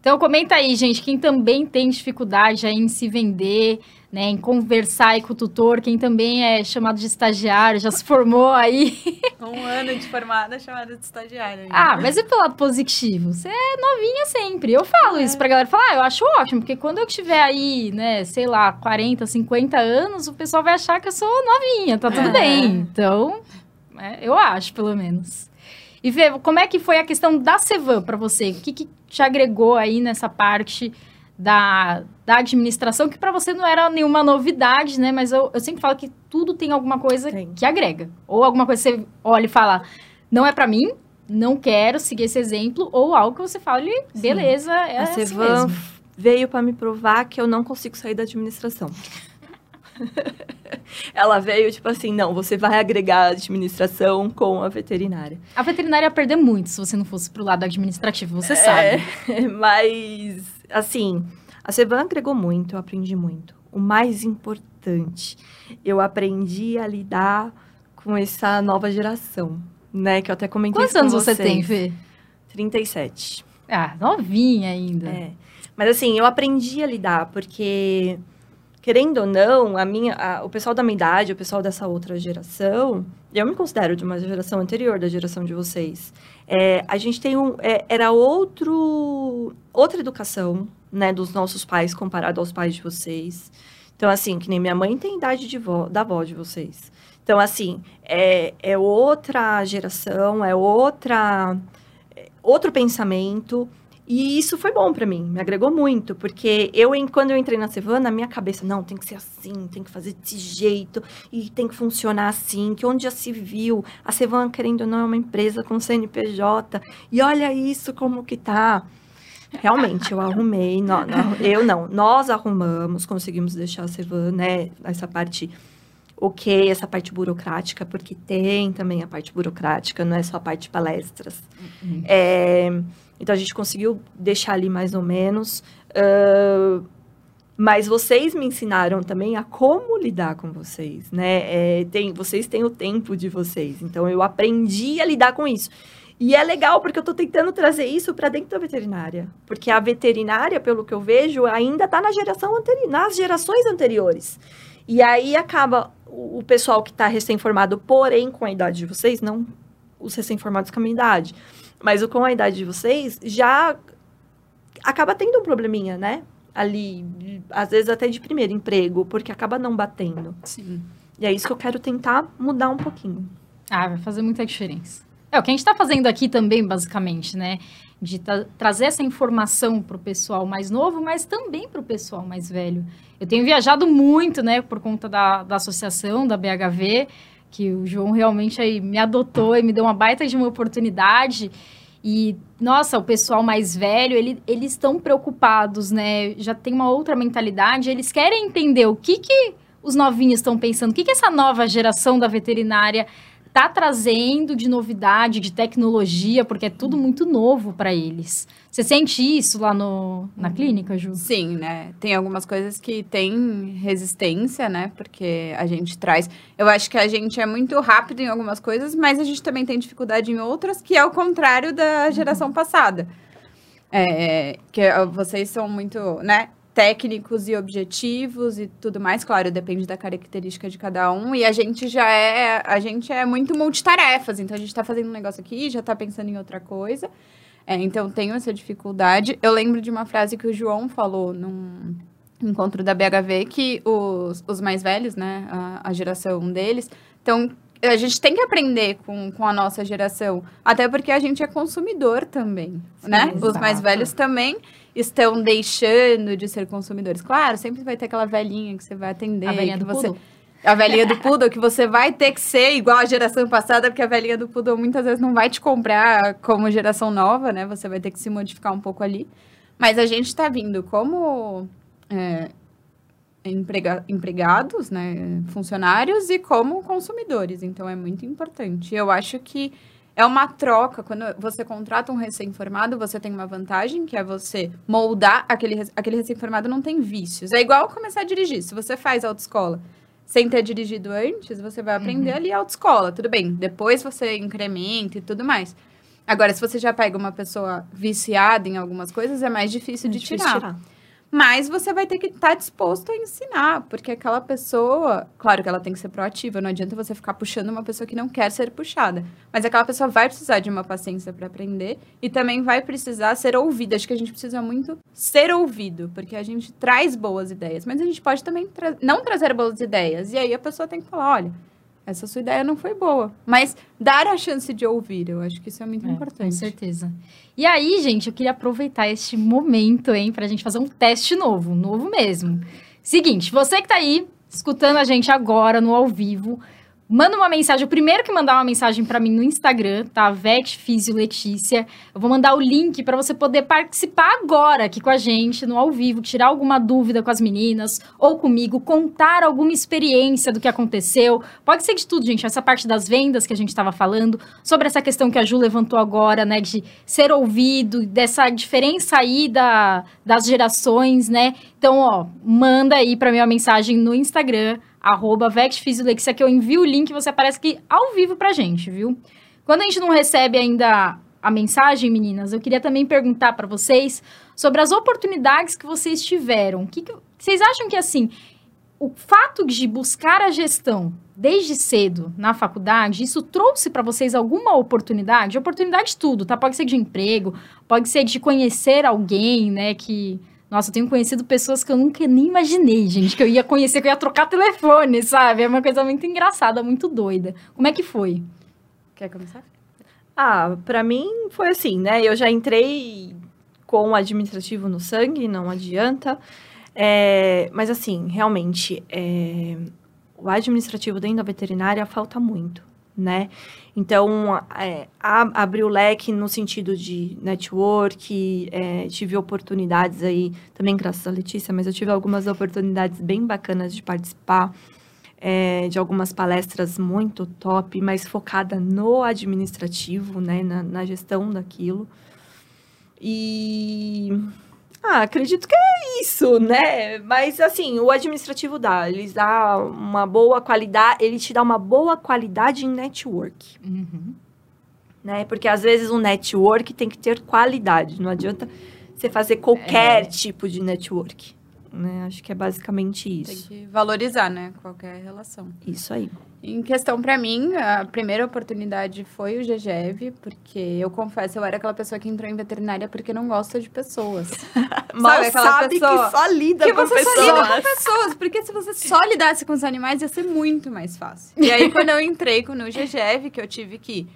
Então comenta aí, gente, quem também tem dificuldade em se vender, né, em conversar aí com o tutor, quem também é chamado de estagiário, já se formou aí. Um ano de formada chamada de estagiária. Ah, mas e pelo lado positivo? Você é novinha sempre. Eu falo isso pra galera. Falar, ah, eu acho ótimo, porque quando eu tiver aí, né, sei lá, 40, 50 anos, o pessoal vai achar que eu sou novinha, tá tudo É. bem. Então, é, eu acho, pelo menos. E Vê, como é que foi a questão da Cevan pra você? O que, que te agregou aí nessa parte da, da administração, que pra você não era nenhuma novidade, né? Mas eu, eu sempre falo que tudo tem alguma coisa Tem. que agrega. Ou alguma coisa que você olha e fala, não é pra mim, não quero seguir esse exemplo, ou algo que você fale, beleza, é a assim Cevan mesmo. veio para me provar que eu não consigo sair da administração. Ela veio tipo assim, não, você vai agregar a administração com a veterinária. A veterinária ia perder muito se você não fosse pro lado administrativo, você sabe. É, mas, assim, a Cevan agregou muito, eu aprendi muito. O mais importante, eu aprendi a lidar com essa nova geração, né? Que eu até comentei Quantos anos você vocês. tem, Fê? 37. Ah, novinha ainda. É. Mas assim, eu aprendi a lidar, porque, querendo ou não, a minha, a- o pessoal da minha idade, o pessoal dessa outra geração, eu me considero de uma geração anterior da geração de vocês. É, a gente tem um. é, era outro, outra educação, né, dos nossos pais comparado aos pais de vocês. Então, assim, que nem minha mãe tem idade de vó, da avó de vocês. Então, assim, é, é outra geração, é outra é outro pensamento. E isso foi bom pra mim, me agregou muito, porque eu, em- quando eu entrei na Sevana, na minha cabeça, não, tem que ser assim, tem que fazer desse jeito, e tem que funcionar assim, que onde já se viu, a Sevana, querendo ou não, é uma empresa com CNPJ, e olha isso como que tá. Realmente, eu arrumei, nó- nó- eu não, nós arrumamos, conseguimos deixar a Sevana, né, essa parte ok, essa parte burocrática, porque tem também a parte burocrática, não é só a parte de palestras. É, então, a gente conseguiu deixar ali mais ou menos. ah, mas vocês me ensinaram também a como lidar com vocês, né? É, tem, vocês têm o tempo de vocês. Então, eu aprendi a lidar com isso. E é legal, porque eu estou tentando trazer isso para dentro da veterinária. Porque a veterinária, pelo que eu vejo, ainda está na geração anteri nas gerações anteriores. E aí acaba o, o pessoal que está recém-formado, porém com a idade de vocês, não os recém-formados com a minha idade, mas com a idade de vocês, já acaba tendo um probleminha, né? Ali, às vezes até de primeiro emprego, porque acaba não batendo. Sim. E é isso que eu quero tentar mudar um pouquinho. Ah, vai fazer muita diferença. É o que a gente está fazendo aqui também, basicamente, né? De tra- trazer essa informação para o pessoal mais novo, mas também para o pessoal mais velho. Eu tenho viajado muito, né, por conta da, da associação, da BHV, que o João realmente aí me adotou e me deu uma baita de uma oportunidade. E, nossa, o pessoal mais velho, ele, eles estão preocupados, né? Já tem uma outra mentalidade, eles querem entender o que, que os novinhos estão pensando, o que, que essa nova geração da veterinária está trazendo de novidade, de tecnologia, porque é tudo muito novo para eles. Você sente isso lá no, na clínica, Ju? Sim, né? Tem algumas coisas que tem resistência, né? Porque a gente traz. Eu acho que a gente é muito rápido em algumas coisas, mas a gente também tem dificuldade em outras, que é o contrário da geração passada. É, que vocês são muito, né? Técnicos e objetivos e tudo mais, claro, depende da característica de cada um. E a gente já é, a gente é muito multitarefas, então a gente está fazendo um negócio aqui, já está pensando em outra coisa. É, então tenho essa dificuldade. Eu lembro de uma frase que o João falou num encontro da BHV que os, os mais velhos, né, a, a geração deles, então a gente tem que aprender com, com a nossa geração, até porque a gente é consumidor também, Sim, né? Exato. Os mais velhos também estão deixando de ser consumidores. Claro, sempre vai ter aquela velhinha que você vai atender. A velhinha do você... Poodle. A velhinha do Poodle, que você vai ter que ser igual a geração passada, porque a velhinha do Poodle muitas vezes não vai te comprar como geração nova, né? Você vai ter que se modificar um pouco ali. Mas a gente está vindo como é, emprega empregados, né? Funcionários e como consumidores. Então é muito importante. Eu acho que é uma troca. Quando você contrata um recém-formado, você tem uma vantagem, que é você moldar aquele, aquele recém-formado não tem vícios. É igual começar a dirigir. Se você faz autoescola sem ter dirigido antes, você vai aprender uhum. ali autoescola, tudo bem. Depois você incrementa e tudo mais. Agora, se você já pega uma pessoa viciada em algumas coisas, é mais difícil, é de, difícil tirar. tirar. Mas você vai ter que estar tá disposto a ensinar, porque aquela pessoa, claro que ela tem que ser proativa, não adianta você ficar puxando uma pessoa que não quer ser puxada, mas aquela pessoa vai precisar de uma paciência para aprender e também vai precisar ser ouvida. Acho que a gente precisa muito ser ouvido, porque a gente traz boas ideias, mas a gente pode também tra não trazer boas ideias. E aí a pessoa tem que falar, olha, essa sua ideia não foi boa. Mas dar a chance de ouvir, eu acho que isso é muito é, importante. Com certeza. E aí, gente, eu queria aproveitar este momento, hein, pra gente fazer um teste novo, novo mesmo. Seguinte, você que tá aí escutando a gente agora no ao vivo, Manda uma mensagem. O primeiro que mandar uma mensagem para mim no Instagram, tá? Vet Fisio Letícia. Eu vou mandar o link para você poder participar agora aqui com a gente, no ao vivo, tirar alguma dúvida com as meninas ou comigo, contar alguma experiência do que aconteceu. Pode ser de tudo, gente. Essa parte das vendas que a gente estava falando, sobre essa questão que a Ju levantou agora, né? De ser ouvido, dessa diferença aí da, das gerações, né? Então, ó, manda aí para mim uma mensagem no Instagram arroba VexFisiolexia, que eu envio o link você aparece aqui ao vivo pra gente, viu? Quando a gente não recebe ainda a mensagem, meninas, eu queria também perguntar para vocês sobre as oportunidades que vocês tiveram. Que, que vocês acham que, assim, o fato de buscar a gestão desde cedo na faculdade, isso trouxe para vocês alguma oportunidade? Oportunidade de tudo, tá? Pode ser de emprego, pode ser de conhecer alguém, né, que nossa, eu tenho conhecido pessoas que eu nunca nem imaginei, gente, que eu ia conhecer, que eu ia trocar telefone, sabe? É uma coisa muito engraçada, muito doida. Como é que foi? Quer começar? Ah, para mim foi assim, né? Eu já entrei com o administrativo no sangue, não adianta. É, mas assim, realmente, é, o administrativo dentro da veterinária falta muito né? Então, é, abri o leque no sentido de network, é, tive oportunidades aí, também graças a Letícia, mas eu tive algumas oportunidades bem bacanas de participar é, de algumas palestras muito top, mas focada no administrativo, né, na, na gestão daquilo. E ah, acredito que é isso, né? Mas assim, o administrativo dá, eles dá uma boa qualidade, ele te dá uma boa qualidade em network. Uhum. Né? Porque às vezes um network tem que ter qualidade, não adianta você fazer qualquer é. tipo de network. Né? Acho que é basicamente isso. Tem que valorizar, né? Qualquer relação. Isso aí. Em questão para mim, a primeira oportunidade foi o GGEV, porque eu confesso, eu era aquela pessoa que entrou em veterinária porque não gosta de pessoas. Mas sabe, sabe pessoa que só lida que com você pessoas. Só lida com pessoas, porque se você só lidasse com os animais ia ser muito mais fácil. E aí quando eu entrei no GGEV, que eu tive que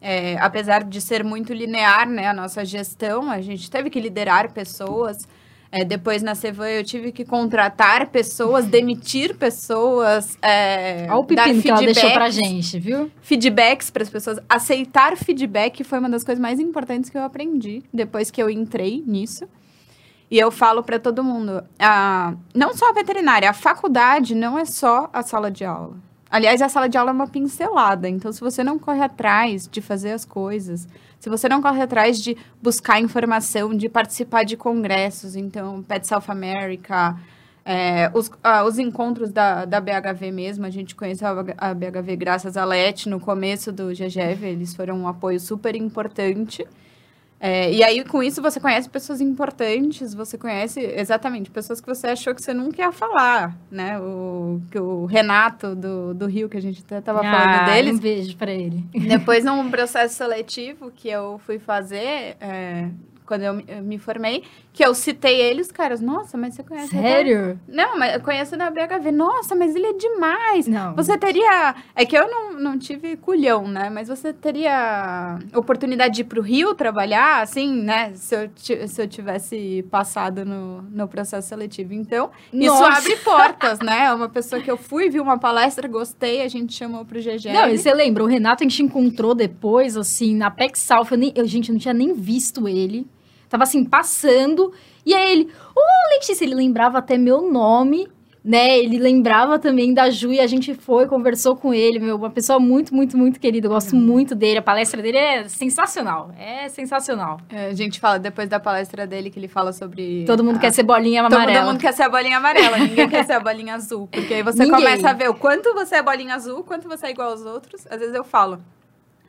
é, apesar de ser muito linear, né, a nossa gestão, a gente teve que liderar pessoas. É, depois na Sevan eu tive que contratar pessoas, demitir pessoas. É, Olha o pepino que ela deixou pra gente, viu? Feedbacks para as pessoas. Aceitar feedback foi uma das coisas mais importantes que eu aprendi depois que eu entrei nisso. E eu falo para todo mundo, a, não só a veterinária, a faculdade não é só a sala de aula. Aliás, a sala de aula é uma pincelada. Então, se você não corre atrás de fazer as coisas, se você não corre atrás de buscar informação, de participar de congressos, então, Pet South America, é, os, ah, os encontros da, da BHV mesmo, a gente conheceu a, a BHV graças a Leti no começo do GGV, eles foram um apoio super importante. É, e aí, com isso, você conhece pessoas importantes, você conhece exatamente pessoas que você achou que você nunca ia falar, né? O, que o Renato do, do Rio, que a gente até estava Ah, falando deles. Um beijo pra ele. Depois, num processo seletivo que eu fui fazer, é, quando eu me formei, que eu citei eles, caras, nossa, mas você conhece... Sério? Não, mas eu conheço da BHV. Nossa, mas ele é demais. Não. Você teria. É que eu não, não tive culhão, né? Mas você teria oportunidade de ir pro Rio trabalhar, assim, né? Se eu, ti- se eu tivesse passado no, no processo seletivo. Então, isso Nossa. abre portas, né? É uma pessoa que eu fui, vi uma palestra, gostei, a gente chamou pro GG. Não, e você lembra, o Renato a gente encontrou depois, assim, na PEC South, eu, nem, eu, gente, eu não tinha nem visto ele. Tava assim, passando, e aí ele, ô Letícia, ele lembrava até meu nome, né? Ele lembrava também da Ju e a gente foi, conversou com ele, meu, uma pessoa muito, muito, muito querida. Eu gosto muito dele, a palestra dele é sensacional, é sensacional. É, a gente fala depois da palestra dele que ele fala sobre. Todo mundo a- quer ser bolinha amarela. todo mundo quer ser a bolinha amarela, ninguém quer ser a bolinha azul. Porque aí você Ninguém. começa a ver o quanto você é bolinha azul, quanto você é igual aos outros. Às vezes eu falo,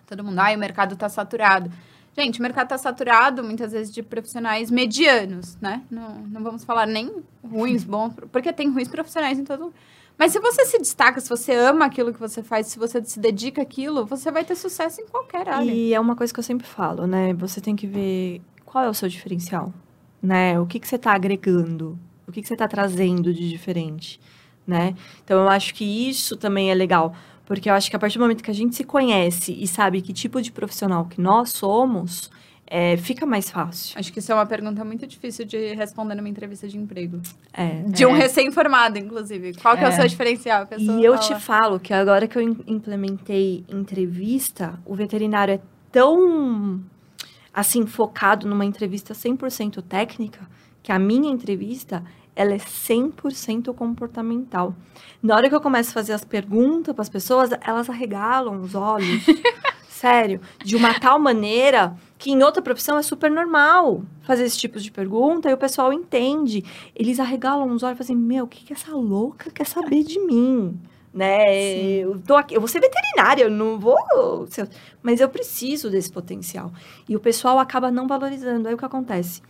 todo mundo, ai, o mercado tá saturado. Gente, o mercado tá saturado, muitas vezes, de profissionais medianos, né? Não, não vamos falar nem ruins, bons, porque tem ruins profissionais em todo Mas se você se destaca, se você ama aquilo que você faz, se você se dedica àquilo, você vai ter sucesso em qualquer área. E é uma coisa que eu sempre falo, né? Você tem que ver qual é o seu diferencial, né? O que, que você está agregando, o que, que você está trazendo de diferente, né? Então, eu acho que isso também é legal, porque eu acho que a partir do momento que a gente se conhece e sabe que tipo de profissional que nós somos, é, fica mais fácil. Acho que isso é uma pergunta muito difícil de responder numa entrevista de emprego. É. De um recém-formado, inclusive. Qual que é. o É. seu diferencial? E eu fala, te falo que agora que eu im- implementei entrevista, o veterinário é tão assim focado numa entrevista 100% técnica, que a minha entrevista ela é 100% comportamental. Na hora que eu começo a fazer as perguntas para as pessoas, elas arregalam os olhos. Sério, de uma tal maneira que em outra profissão é super normal fazer esse tipo de pergunta e o pessoal entende. Eles arregalam os olhos e falam assim, meu, o que, que essa louca quer saber de mim? Né? Eu, tô aqui, eu vou ser veterinária, eu não vou... Mas eu preciso desse potencial. E o pessoal acaba não valorizando. Aí o que acontece?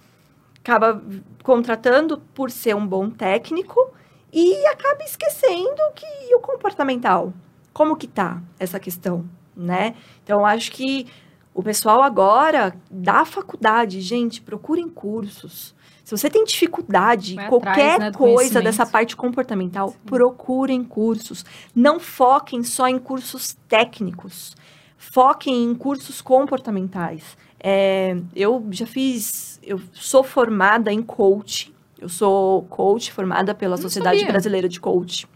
Acaba contratando por ser um bom técnico e acaba esquecendo que o comportamental. Como que tá essa questão, né? Então, acho que o pessoal agora da faculdade, gente, procurem cursos. Se você tem dificuldade Vai em atrás, qualquer né, coisa dessa parte comportamental, procurem cursos. Não foquem só em cursos técnicos. Foquem em cursos comportamentais. É, eu já fiz, eu sou formada em coach. Eu sou coach formada pela Não Sociedade sabia. Brasileira de Coach.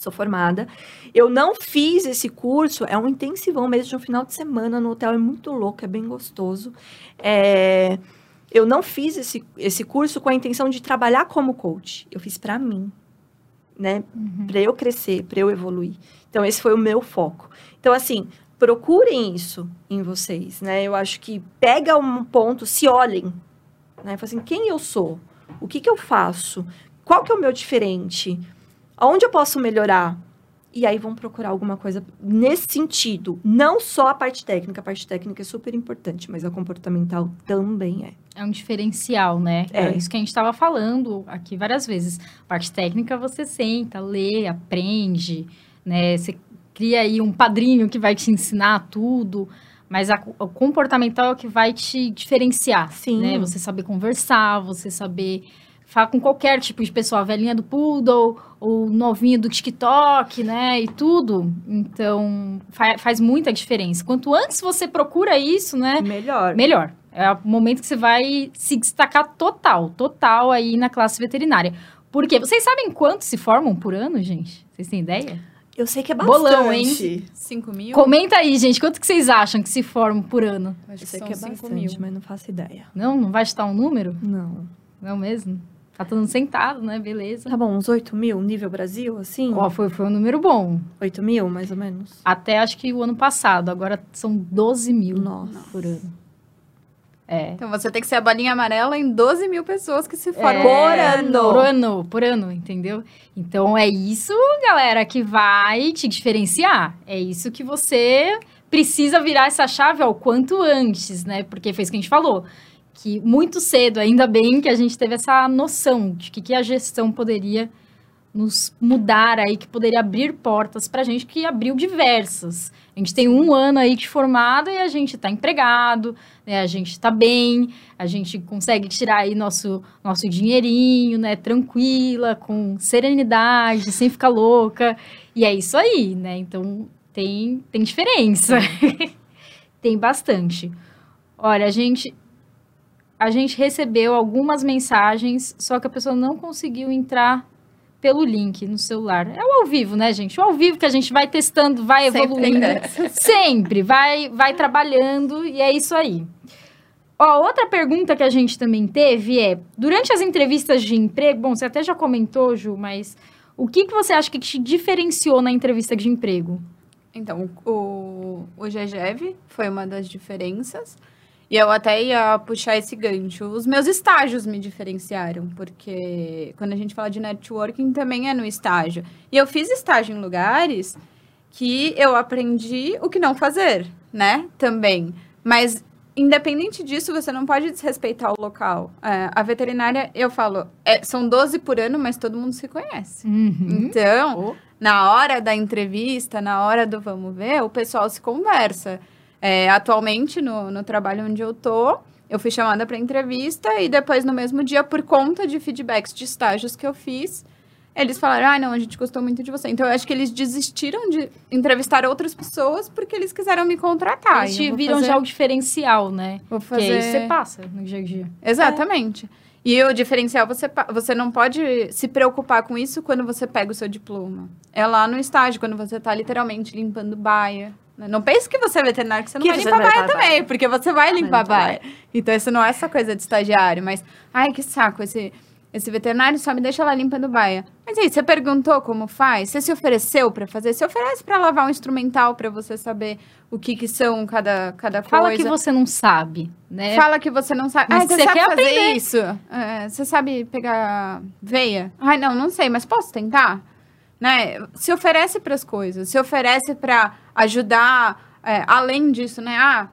Sou formada. Eu não fiz esse curso, é um intensivão mesmo de um final de semana no hotel, é muito louco, é bem gostoso. É, eu não fiz esse, esse curso com a intenção de trabalhar como coach. Eu fiz para mim, né? Para eu crescer, para eu evoluir. Então, esse foi o meu foco. Então, assim, procurem isso em vocês, né? Eu acho que pega um ponto, se olhem, né? Fala assim, quem eu sou? O que que eu faço? Qual que é o meu diferente? Aonde eu posso melhorar? E aí vão procurar alguma coisa nesse sentido. Não só a parte técnica. A parte técnica é super importante, mas a comportamental também é. É um diferencial, né? É, É. isso que a gente estava falando aqui várias vezes. Parte técnica você senta, lê, aprende, né? Você cria aí um padrinho que vai te ensinar tudo, mas a- o comportamental é o que vai te diferenciar, Sim. né? Você saber conversar, você saber falar com qualquer tipo de pessoa, a velhinha do poodle, o novinho do TikTok, né? E tudo. Então, fa- faz muita diferença. Quanto antes você procura isso, né? Melhor. Melhor. É o momento que você vai se destacar total, total aí na classe veterinária. Por quê? Vocês sabem quantos se formam por ano, gente? Vocês têm ideia? Eu sei que é bastante. Bolão, hein? 5 mil? Comenta aí, gente, quanto que vocês acham que se formam por ano? Acho Eu sei são que é bastante, mil. mas não faço ideia. Não? Não vai estar um número? Não. Não mesmo? Tá todo mundo sentado, né? Beleza. Tá bom, uns 8 mil, nível Brasil, assim? Ó, foi, foi um número bom. 8 mil, mais ou menos? Até acho que o ano passado. Agora são 12 mil Nossa. por ano. É. Então você tem que ser a bolinha amarela em 12 mil pessoas que se formam. Por É, ano. Por ano, por ano, entendeu? Então é isso, galera, que vai te diferenciar. É isso que você precisa virar essa chave ao quanto antes, né? Porque foi isso que a gente falou. Que muito cedo, ainda bem que a gente teve essa noção de que, que a gestão poderia nos mudar aí, que poderia abrir portas pra gente, que abriu diversas. A gente tem um ano aí de formada e a gente tá empregado, né? A gente tá bem, a gente consegue tirar aí nosso, nosso dinheirinho, né? Tranquila, com serenidade, sem ficar louca. E é isso aí, né? Então, tem, tem diferença. tem bastante. Olha, a gente... A gente recebeu algumas mensagens, só que a pessoa não conseguiu entrar pelo link no celular. É o ao vivo, né, gente? O ao vivo que a gente vai testando, vai Sempre evoluindo. acontece. Sempre, vai, vai trabalhando e é isso aí. Ó, outra pergunta que a gente também teve é, durante as entrevistas de emprego, bom, você até já comentou, Ju, mas o que, que você acha que te diferenciou na entrevista de emprego? Então, o, o GGEV foi uma das diferenças. E eu até ia puxar esse gancho. Os meus estágios me diferenciaram, porque quando a gente fala de networking, também é no estágio. E eu fiz estágio em lugares que eu aprendi o que não fazer, né? Também. Mas, independente disso, você não pode desrespeitar o local. É, a veterinária, eu falo, é, são 12 por ano, mas todo mundo se conhece. Uhum. Então, na hora da entrevista, na hora do vamos ver, o pessoal se conversa. É, atualmente, no, no trabalho onde eu tô, eu fui chamada para entrevista e depois, no mesmo dia, por conta de feedbacks de estágios que eu fiz, eles falaram, ah, não, a gente gostou muito de você. Então, eu acho que eles desistiram de entrevistar outras pessoas porque eles quiseram me contratar. Eles te viram fazer- já o diferencial, né? Vou fazer... é isso que você passa no dia a dia. Exatamente. E o diferencial, você, você não pode se preocupar com isso quando você pega o seu diploma. É lá no estágio, quando você tá literalmente limpando baia. Né? Não pense que você é veterinário, que você não Que vai limpar baia também, porque você vai limpar limpar baia. Então, isso não é essa coisa de estagiário, mas... Ai, que saco, esse, esse veterinário só me deixa lá limpando baia. Mas aí, você perguntou como faz? Você se ofereceu pra fazer? Se oferece pra lavar um instrumental pra você saber o que que são cada, cada Fala coisa. que você não sabe, né? Fala que você não sabe. Mas Ai, você, você quer fazer aprender. isso? É, você sabe pegar veia? Ai, não, não sei, mas posso tentar? Né? Se oferece para as coisas, se oferece para ajudar, é, além disso, né? Ah,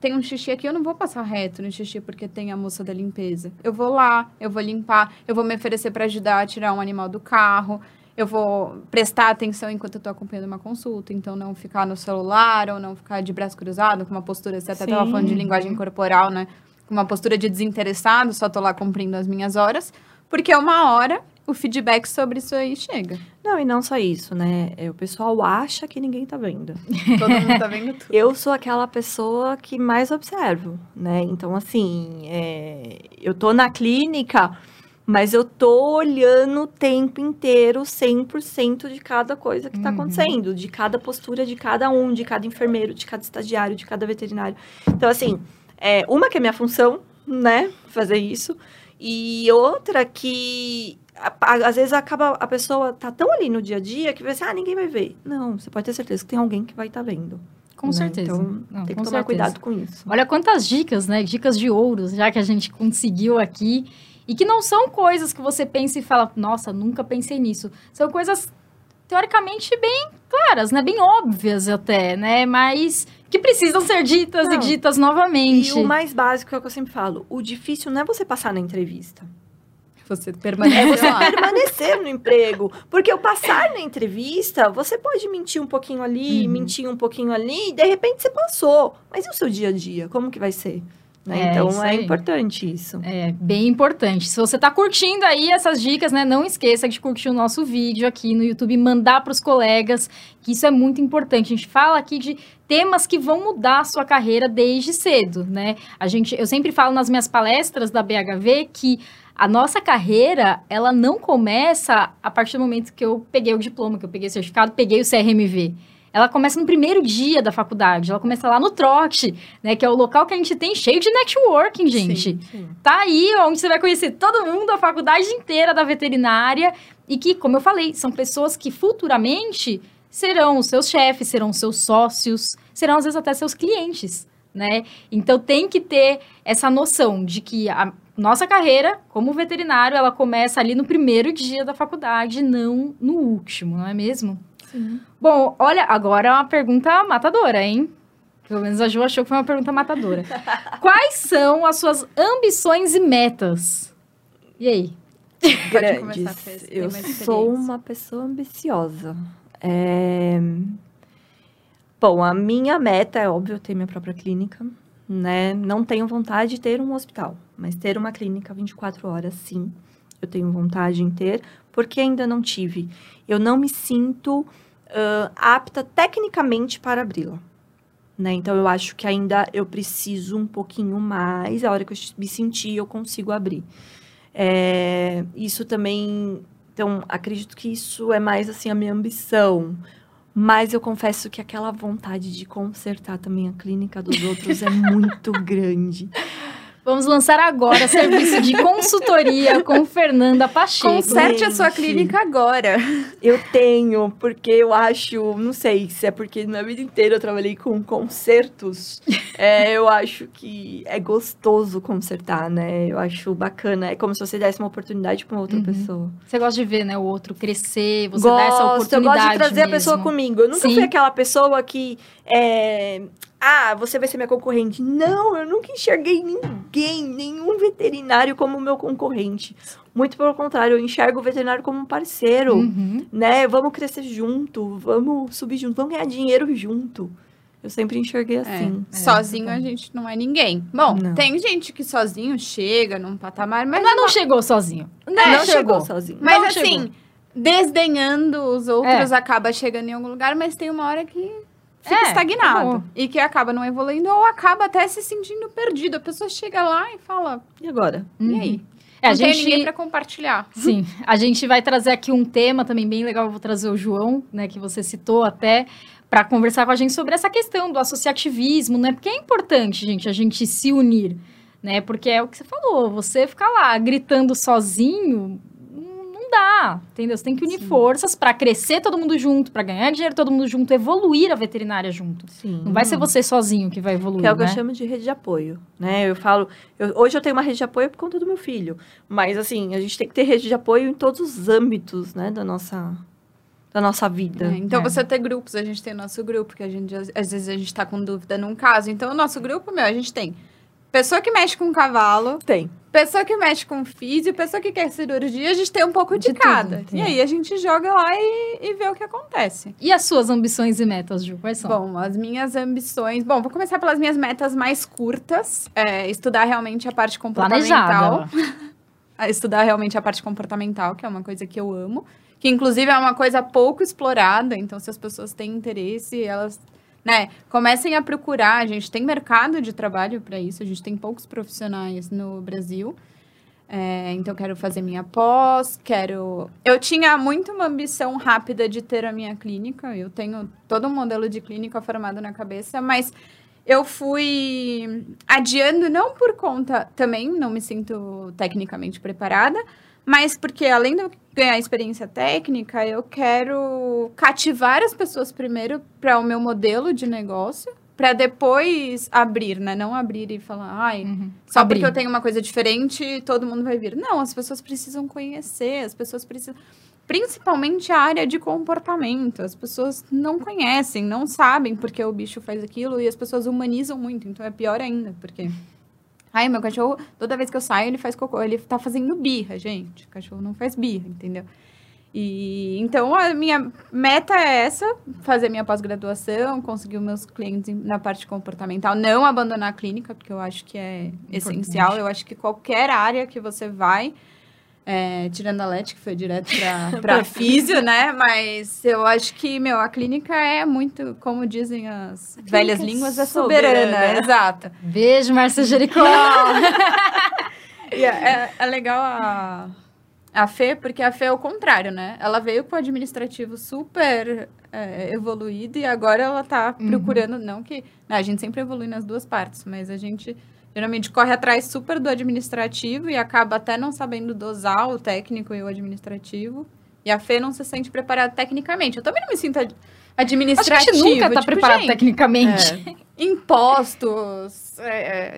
tem um xixi aqui, eu não vou passar reto no xixi porque tem a moça da limpeza. Eu vou lá, eu vou limpar, eu vou me oferecer para ajudar a tirar um animal do carro. Eu vou prestar atenção enquanto eu tô acompanhando uma consulta, então não ficar no celular ou não ficar de braço cruzado, com uma postura, você até Sim. tava falando de linguagem corporal, né? Com uma postura de desinteressado, só tô lá cumprindo as minhas horas, porque uma hora o feedback sobre isso aí chega. Não, e não só isso, né? É, O pessoal acha que ninguém tá vendo. Todo mundo tá vendo tudo. Eu sou aquela pessoa que mais observo, né? Então, assim, é, eu tô na clínica, mas eu tô olhando o tempo inteiro, 100% de cada coisa que tá Uhum. acontecendo, de cada postura de cada um, de cada enfermeiro, de cada estagiário, de cada veterinário. Então, assim, é, uma que é minha função, né? Fazer isso. E outra que às vezes acaba a pessoa tá tão ali no dia a dia que vai assim, ah, ninguém vai ver. Não, você pode ter certeza que tem alguém que vai estar vendo. Com né? certeza. Então, Não, tem que tomar certeza. cuidado com isso. Olha quantas dicas, né? Dicas de ouro, já que a gente conseguiu aqui. E que não são coisas que você pensa e fala, nossa, nunca pensei nisso. São coisas teoricamente bem claras, né? Bem óbvias até, né? Mas que precisam ser ditas e Não. ditas novamente. E o mais básico é o que eu sempre falo: o difícil não é você passar na entrevista. Você É permanece você permanecer no emprego. Porque o passar na entrevista, você pode mentir um pouquinho ali, Uhum. mentir um pouquinho ali, e de repente você passou. Mas e o seu dia a dia? Como que vai ser? Né? É, então é aí. importante isso. É bem importante. Se você está curtindo aí essas dicas, né, não esqueça de curtir o nosso vídeo aqui no YouTube, mandar para os colegas, que isso é muito importante. A gente fala aqui de temas que vão mudar a sua carreira desde cedo, né? A gente, eu sempre falo nas minhas palestras da BHV que a nossa carreira, ela não começa a partir do momento que eu peguei o diploma, que eu peguei o certificado, peguei o CRMV. ela começa no primeiro dia da faculdade, ela começa lá no trote, né? Que é o local que a gente tem cheio de networking, gente. Sim, sim. Tá aí onde você vai conhecer todo mundo, a faculdade inteira da veterinária. E que, como eu falei, são pessoas que futuramente serão os seus chefes, serão os seus sócios, serão às vezes até seus clientes, né? Então tem que ter essa noção de que a nossa carreira como veterinário, ela começa ali no primeiro dia da faculdade, não no último, não é mesmo? Sim. Bom, olha, agora é uma pergunta matadora, hein? Pelo menos a Ju achou que foi uma pergunta matadora. Quais são as suas ambições e metas? E aí? Pode começar, Fê, Grandes. Eu sou uma pessoa ambiciosa. É, Bom, a minha meta é óbvio ter minha própria clínica, né? Não tenho vontade de ter um hospital, mas ter uma clínica 24 horas, sim. Eu tenho vontade em ter, porque ainda não tive. Eu não me sinto ãh, apta tecnicamente para abri-la. Né? Então, eu acho que ainda eu preciso um pouquinho mais. A hora que eu me sentir, eu consigo abrir. É, isso também. Então, acredito que isso é mais assim a minha ambição. Mas eu confesso que aquela vontade de consertar também a clínica dos outros é muito grande. Vamos lançar agora serviço de consultoria com Fernanda Pacheco. Conserte a sua clínica agora. Eu tenho, porque eu acho, não sei se é porque na vida inteira eu trabalhei com concertos, é, eu acho que é gostoso consertar, né? Eu acho bacana. É como se você desse uma oportunidade para outra Uhum. pessoa. Você gosta de ver, né, o outro crescer, você dá essa Gosto, eu oportunidade gosto de trazer a mesmo. pessoa comigo. Eu nunca Sim. fui aquela pessoa que. é, ah, você vai ser minha concorrente. Não, eu nunca enxerguei ninguém, nenhum veterinário como meu concorrente. Muito pelo contrário, eu enxergo o veterinário como um parceiro. Uhum. Né? Vamos crescer junto, vamos subir junto, vamos ganhar dinheiro junto. Eu sempre enxerguei assim. É, sozinho bom. a gente não é ninguém. Bom, Não. tem gente que sozinho chega num patamar, mas, Mas não chegou sozinho. Não, Não chegou sozinho. mas não assim, chegou. desdenhando os outros, acaba chegando em algum lugar, mas tem uma hora que fica É, estagnado. acabou. E que acaba não evoluindo ou acaba até se sentindo perdido. A pessoa chega lá e fala, E agora? e aí? É, a não tem gente... ninguém pra compartilhar. Sim, a gente vai trazer aqui um tema também bem legal. Eu vou trazer o João, né, que você citou até, para conversar com a gente sobre essa questão do associativismo, né? Porque é importante, gente, a gente se unir, né? Porque é o que você falou, você ficar lá gritando sozinho não dá, entendeu? Você tem que unir Sim. forças para crescer todo mundo junto, para ganhar dinheiro todo mundo junto, evoluir a veterinária junto. Sim. Não vai ser você sozinho que vai evoluir, Que é o que né? eu chamo de rede de apoio, né? Eu falo, eu- hoje eu tenho uma rede de apoio por conta do meu filho, mas assim, a gente tem que ter rede de apoio em todos os âmbitos, né, da nossa da nossa vida. É, então É. você ter grupos, a gente tem o nosso grupo, que a gente às às vezes a gente tá com dúvida num caso. Então o nosso grupo, meu, a gente tem pessoa que mexe com cavalo, Tem. pessoa que mexe com físio, pessoa que quer cirurgia, a gente tem um pouco de, De tudo, cada. tem. E aí a gente joga lá e, e vê o que acontece. E as suas ambições e metas, Ju, quais são? Bom, as minhas ambições. Bom, vou começar pelas minhas metas mais curtas. É, estudar realmente a parte comportamental. Estudar realmente a parte comportamental, que é uma coisa que eu amo. Que, inclusive, é uma coisa pouco explorada. Então, se as pessoas têm interesse, elas né, comecem a procurar. A gente tem mercado de trabalho para isso. A gente tem poucos profissionais no Brasil. É, então, quero fazer minha pós, quero... Eu tinha muito uma ambição rápida de ter a minha clínica. Eu tenho todo um modelo de clínica formado na cabeça, mas eu fui adiando não por conta... Também não me sinto tecnicamente preparada, mas porque além de eu ganhar experiência técnica, eu quero cativar as pessoas primeiro para o meu modelo de negócio, para depois abrir, né? Não abrir e falar, ai, Uhum. só Abrir. porque eu tenho uma coisa diferente, todo mundo vai vir. Não, as pessoas precisam conhecer, as pessoas precisam. Principalmente a área de comportamento. As pessoas não conhecem, não sabem porque o bicho faz aquilo e as pessoas humanizam muito. Então é pior ainda, porque. Ai, meu cachorro, toda vez que eu saio, ele faz cocô. Ele tá fazendo birra, gente. O cachorro não faz birra, entendeu? E então a minha meta é essa, fazer minha pós-graduação, conseguir os meus clientes na parte comportamental, não abandonar a clínica, porque eu acho que é essencial. Eu acho que qualquer área que você vai, é, tirando a Leti, que foi direto para para físio, né? Mas eu acho que, meu, a clínica é muito, como dizem as velhas é línguas, é soberana. soberana. Exato. Beijo, Márcia Jericó. É, é- é legal a, a Fê, porque a Fê é o contrário, né? Ela veio com o administrativo super é, evoluído e agora ela tá Uhum. procurando, não que... né, a gente sempre evolui nas duas partes, mas a gente geralmente corre atrás super do administrativo e acaba até não sabendo dosar o técnico e o administrativo. E a Fê não se sente preparada tecnicamente. Eu também não me sinto ad- Acho que a administrativo. gente nunca tá tipo, preparado gente, tecnicamente. Impostos, é,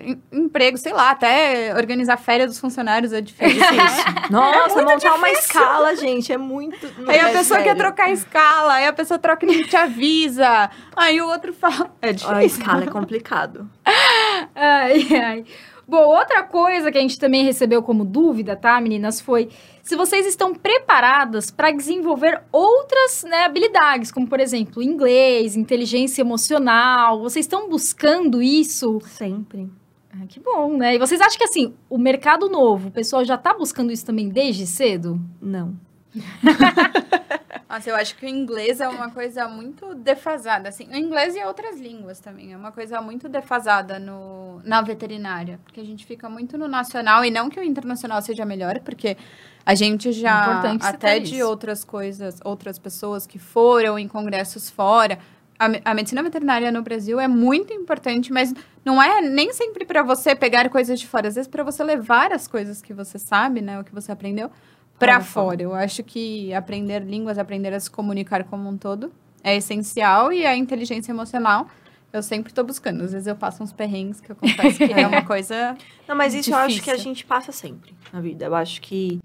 é, em- emprego, sei lá, até organizar férias dos funcionários é difícil. né? Nossa, montar uma escala, gente, é muito. Aí a é pessoa quer sério. trocar a escala, aí a pessoa troca e ninguém te avisa. Aí o outro fala. É A difícil. escala é complicado. Ai, ai. Bom, outra coisa que a gente também recebeu como dúvida, tá, meninas, foi se vocês estão preparadas para desenvolver outras né, habilidades, como, por exemplo, inglês, inteligência emocional. Vocês estão buscando isso? Sempre. Ah, que bom, né? E vocês acham que, assim, o mercado novo, o pessoal já tá buscando isso também desde cedo? Não. Nossa, eu acho que o inglês é uma coisa muito defasada, assim. O inglês e outras línguas também. É uma coisa muito defasada no, na veterinária. Porque a gente fica muito no nacional, e não que o internacional seja melhor, porque a gente já, Importante até de isso. outras coisas, outras pessoas que foram em congressos fora. A, me- a medicina veterinária no Brasil é muito importante, mas não é nem sempre para você pegar coisas de fora, às vezes para você levar as coisas que você sabe, né, o que você aprendeu, para fora. fora. Eu acho que aprender línguas, aprender a se comunicar como um todo é essencial e a inteligência emocional eu sempre tô buscando. Às vezes eu passo uns perrengues que eu confesso que é uma coisa. Não, mas isso eu acho que a Difícil. gente passa sempre na vida. Eu acho que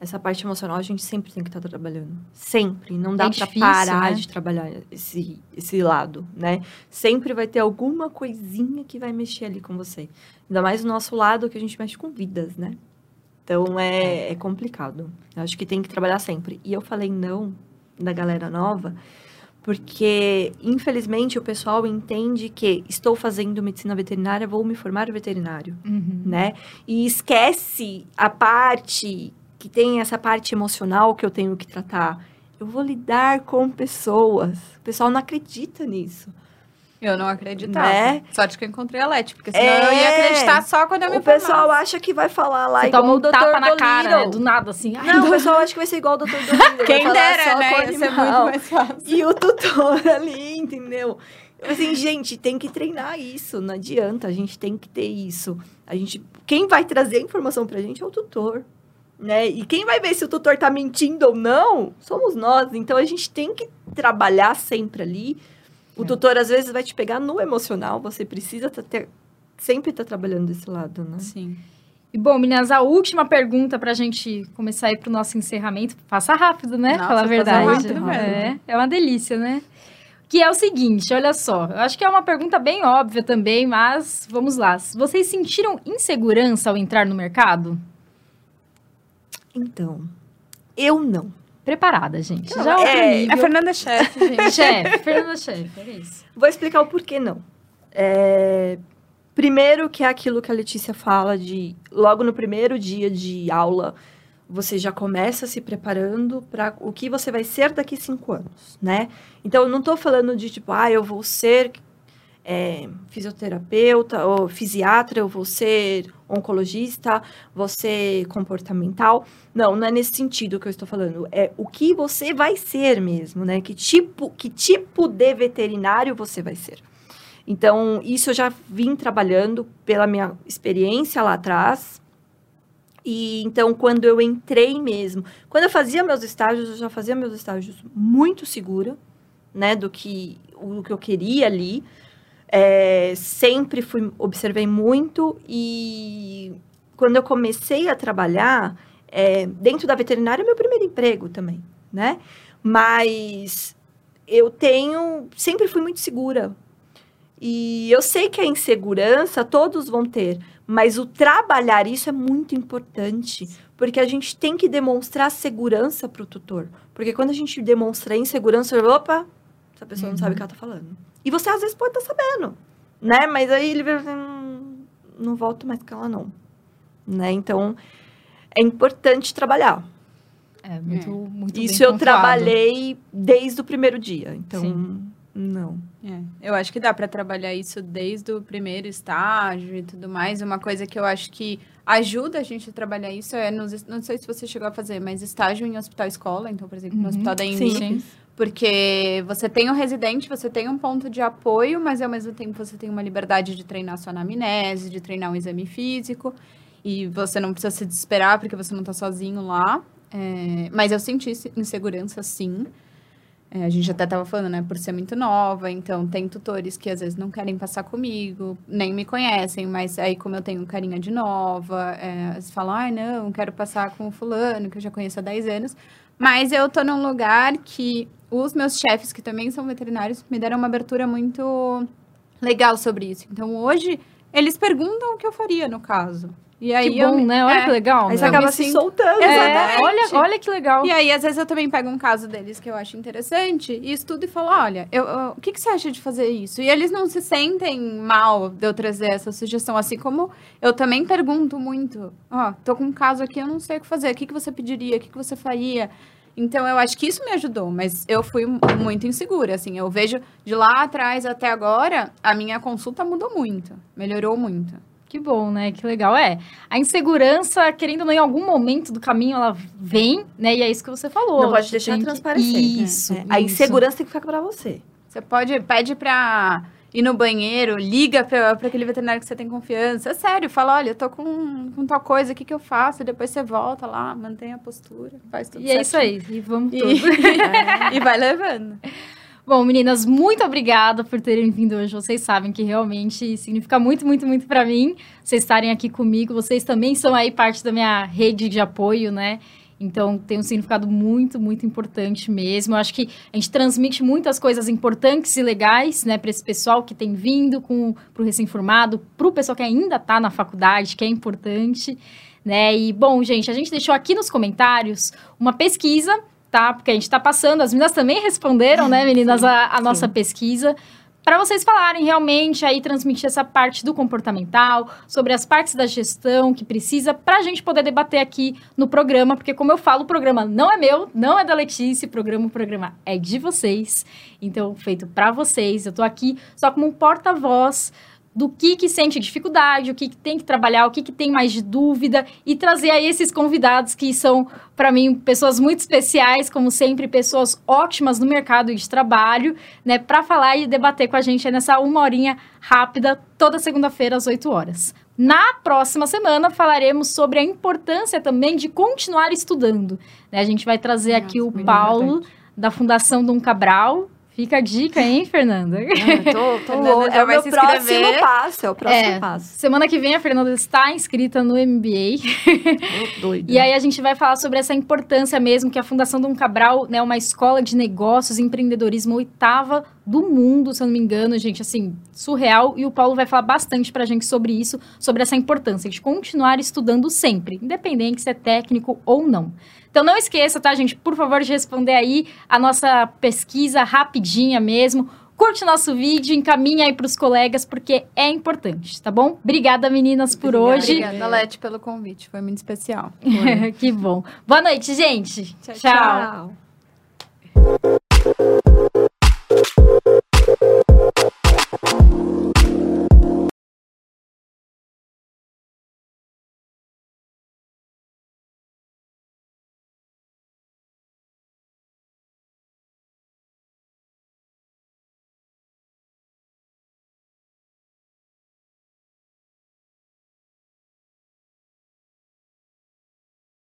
essa parte emocional a gente sempre tem que estar trabalhando. Sempre. Não dá É pra difícil, parar né? de trabalhar esse, esse lado, né? Sempre vai ter alguma coisinha que vai mexer ali com você. Ainda mais o nosso lado que a gente mexe com vidas, né? Então é, é complicado. Eu acho que tem que trabalhar sempre. E eu falei não da galera nova, porque infelizmente o pessoal entende que estou fazendo medicina veterinária, vou me formar veterinário né? E esquece a parte que tem essa parte emocional que eu tenho que tratar. Eu vou lidar com pessoas. O pessoal não acredita nisso. Eu não acreditava. Né? Sorte que eu encontrei a Leti, porque senão É. eu ia acreditar só quando eu me O pessoal formasse. acha que vai falar lá Você igual toma o um Dr. tapa na cara, né? Do nada, assim. Ai, Não, o pessoal acha que vai ser igual o Dr. Dolittle. Quem dera, né? o Ia ser muito mais fácil. E o tutor ali, entendeu? Assim, gente, tem que treinar isso, não adianta, a gente tem que ter isso. A gente, quem vai trazer a informação pra gente é o tutor, né? E quem vai ver se o tutor tá mentindo ou não, somos nós. Então a gente tem que trabalhar sempre ali. O É. tutor às vezes vai te pegar no emocional, você precisa tá ter, sempre estar trabalhando desse lado, né? Sim. E bom, meninas, a última pergunta pra gente começar aí pro nosso encerramento. Passa rápido, né? Nossa, Falar a verdade. rápido é, é uma delícia, né? Que é o seguinte, olha só. Eu acho que é uma pergunta bem óbvia também, mas vamos lá. Vocês sentiram insegurança ao entrar no mercado? Então, eu não. Preparada, gente. Não, Já é outro é-. A Fernanda é chefe, gente. Chefe, Fernanda Chefe, era isso. Vou explicar o porquê não. É, Primeiro que é aquilo que a Letícia fala de logo no primeiro dia de aula, você já começa se preparando para o que você vai ser daqui cinco anos, né? Então, eu não estou falando de tipo, ah, eu vou ser é, fisioterapeuta ou fisiatra, eu vou ser oncologista, ser comportamental. Não, não é nesse sentido que eu estou falando. É o que você vai ser mesmo, né? Que tipo, que tipo de veterinário você vai ser. Então, isso eu já vim trabalhando pela minha experiência lá atrás. E então, quando eu entrei mesmo, quando eu fazia meus estágios, eu já fazia meus estágios muito segura, né, do que o que eu queria ali. É, sempre fui, observei muito e quando eu comecei a trabalhar é, dentro da veterinária, é meu primeiro emprego também, né? Mas eu tenho, sempre fui muito segura. E eu sei que a insegurança todos vão ter, mas o trabalhar isso é muito importante, porque a gente tem que demonstrar segurança para o tutor. Porque quando a gente demonstra insegurança, opa, essa pessoa não sabe o que ela tá falando. E você às vezes pode estar sabendo, né? Mas aí ele vê, hum, não volto mais com ela não, né? Então é importante trabalhar. É, muito, muito bem Isso eu pontuado. trabalhei desde o primeiro dia. Então, Sim. Não. É, eu acho que dá para trabalhar isso desde o primeiro estágio e tudo mais. Uma coisa que eu acho que ajuda a gente a trabalhar isso é, nos, não sei se você chegou a fazer, mas estágio em hospital escola, então, por exemplo, no Uhum, hospital da sim. Porque você tem um residente, você tem um ponto de apoio, mas ao mesmo tempo você tem uma liberdade de treinar sua anamnese, de treinar um exame físico, e você não precisa se desesperar porque você não está sozinho lá. É, mas eu senti insegurança, sim. É, a gente até estava falando, né, por ser muito nova, então tem tutores que às vezes não querem passar comigo, nem me conhecem, mas aí como eu tenho carinha de nova, é, eles falam, ai não, quero passar com o fulano, que eu já conheço há 10 anos. Mas eu tô num lugar que os meus chefes, que também são veterinários, me deram uma abertura muito legal sobre isso. Então hoje, eles perguntam o que eu faria no caso. E aí que eu bom, me- né? Olha é. que legal. Aí você meu. acaba se sinto- soltando. É, olha, olha que legal. E aí, às vezes, eu também pego um caso deles que eu acho interessante e estudo e falo, olha, eu, eu- o que, que você acha de fazer isso? E eles não se sentem mal de eu trazer essa sugestão, assim como eu também pergunto muito, ó, tô com um caso aqui, eu não sei o que fazer, o que, que você pediria, o que, que você faria? Então, eu acho que isso me ajudou, mas eu fui mu- muito insegura, assim, eu vejo de lá atrás até agora, a minha consulta mudou muito, melhorou muito. Que bom, né? Que legal. É, a insegurança, querendo ou não, em algum momento do caminho, ela vem, né? E é isso que você falou. Não pode deixar tem que- transparecer. né? Isso. É, A isso. insegurança tem que ficar pra você. Você pode, pede pra ir no banheiro, liga pra aquele veterinário que você tem confiança. É sério, fala, olha, eu tô com, com tal coisa, o que, que eu faço? E depois você volta lá, mantém a postura, faz tudo E é isso aí. certinho. E vamos E, tudo. e vai levando. Bom, meninas, muito obrigada por terem vindo hoje. Vocês sabem que realmente significa muito, muito, muito para mim vocês estarem aqui comigo. Vocês também são aí parte da minha rede de apoio, né? Então, tem um significado muito, muito importante mesmo. Eu acho que a gente transmite muitas coisas importantes e legais, né, para esse pessoal que tem vindo, com para o recém-formado, para o pessoal que ainda está na faculdade, que é importante, né? E, bom, gente, a gente deixou aqui nos comentários uma pesquisa tá? Porque a gente tá passando, as meninas também responderam, né, meninas, a, a nossa pesquisa. Para vocês falarem realmente aí, transmitir essa parte do comportamental, sobre as partes da gestão que precisa, para a gente poder debater aqui no programa, porque como eu falo, o programa não é meu, não é da Letícia, o programa, o programa é de vocês, então feito para vocês. Eu tô aqui só como um porta-voz do que que sente dificuldade, o que, que tem que trabalhar, o que, que tem mais de dúvida e trazer aí esses convidados que são, para mim, pessoas muito especiais, como sempre, pessoas ótimas no mercado de trabalho, né, para falar e debater com a gente nessa uma horinha rápida, toda segunda-feira às 8 horas. Na próxima semana falaremos sobre a importância também de continuar estudando. né? A gente vai trazer Nossa, aqui o Paulo importante. da Fundação Dom Cabral. Fica a dica, hein, Fernanda? Não, eu tô, tô Fernanda já É o vai meu se próximo inscrever. passo. É o próximo É. passo. Semana que vem a Fernanda está inscrita no MBA. Tô doida. E aí a gente vai falar sobre essa importância mesmo que a Fundação Dom Cabral, né, uma escola de negócios e empreendedorismo oitava do mundo, se eu não me engano, gente, assim, surreal. E o Paulo vai falar bastante pra gente sobre isso, sobre essa importância de continuar estudando sempre, independente se é técnico ou não. Então não esqueça, tá, gente? Por favor, de responder aí a nossa pesquisa rapidinha mesmo. Curte nosso vídeo, encaminha aí para os colegas, porque é importante, tá bom? Obrigada, meninas, por obrigada, hoje. Obrigada, Leti, pelo convite. Foi muito especial. Foi. que bom. Boa noite, gente. tchau. tchau. tchau.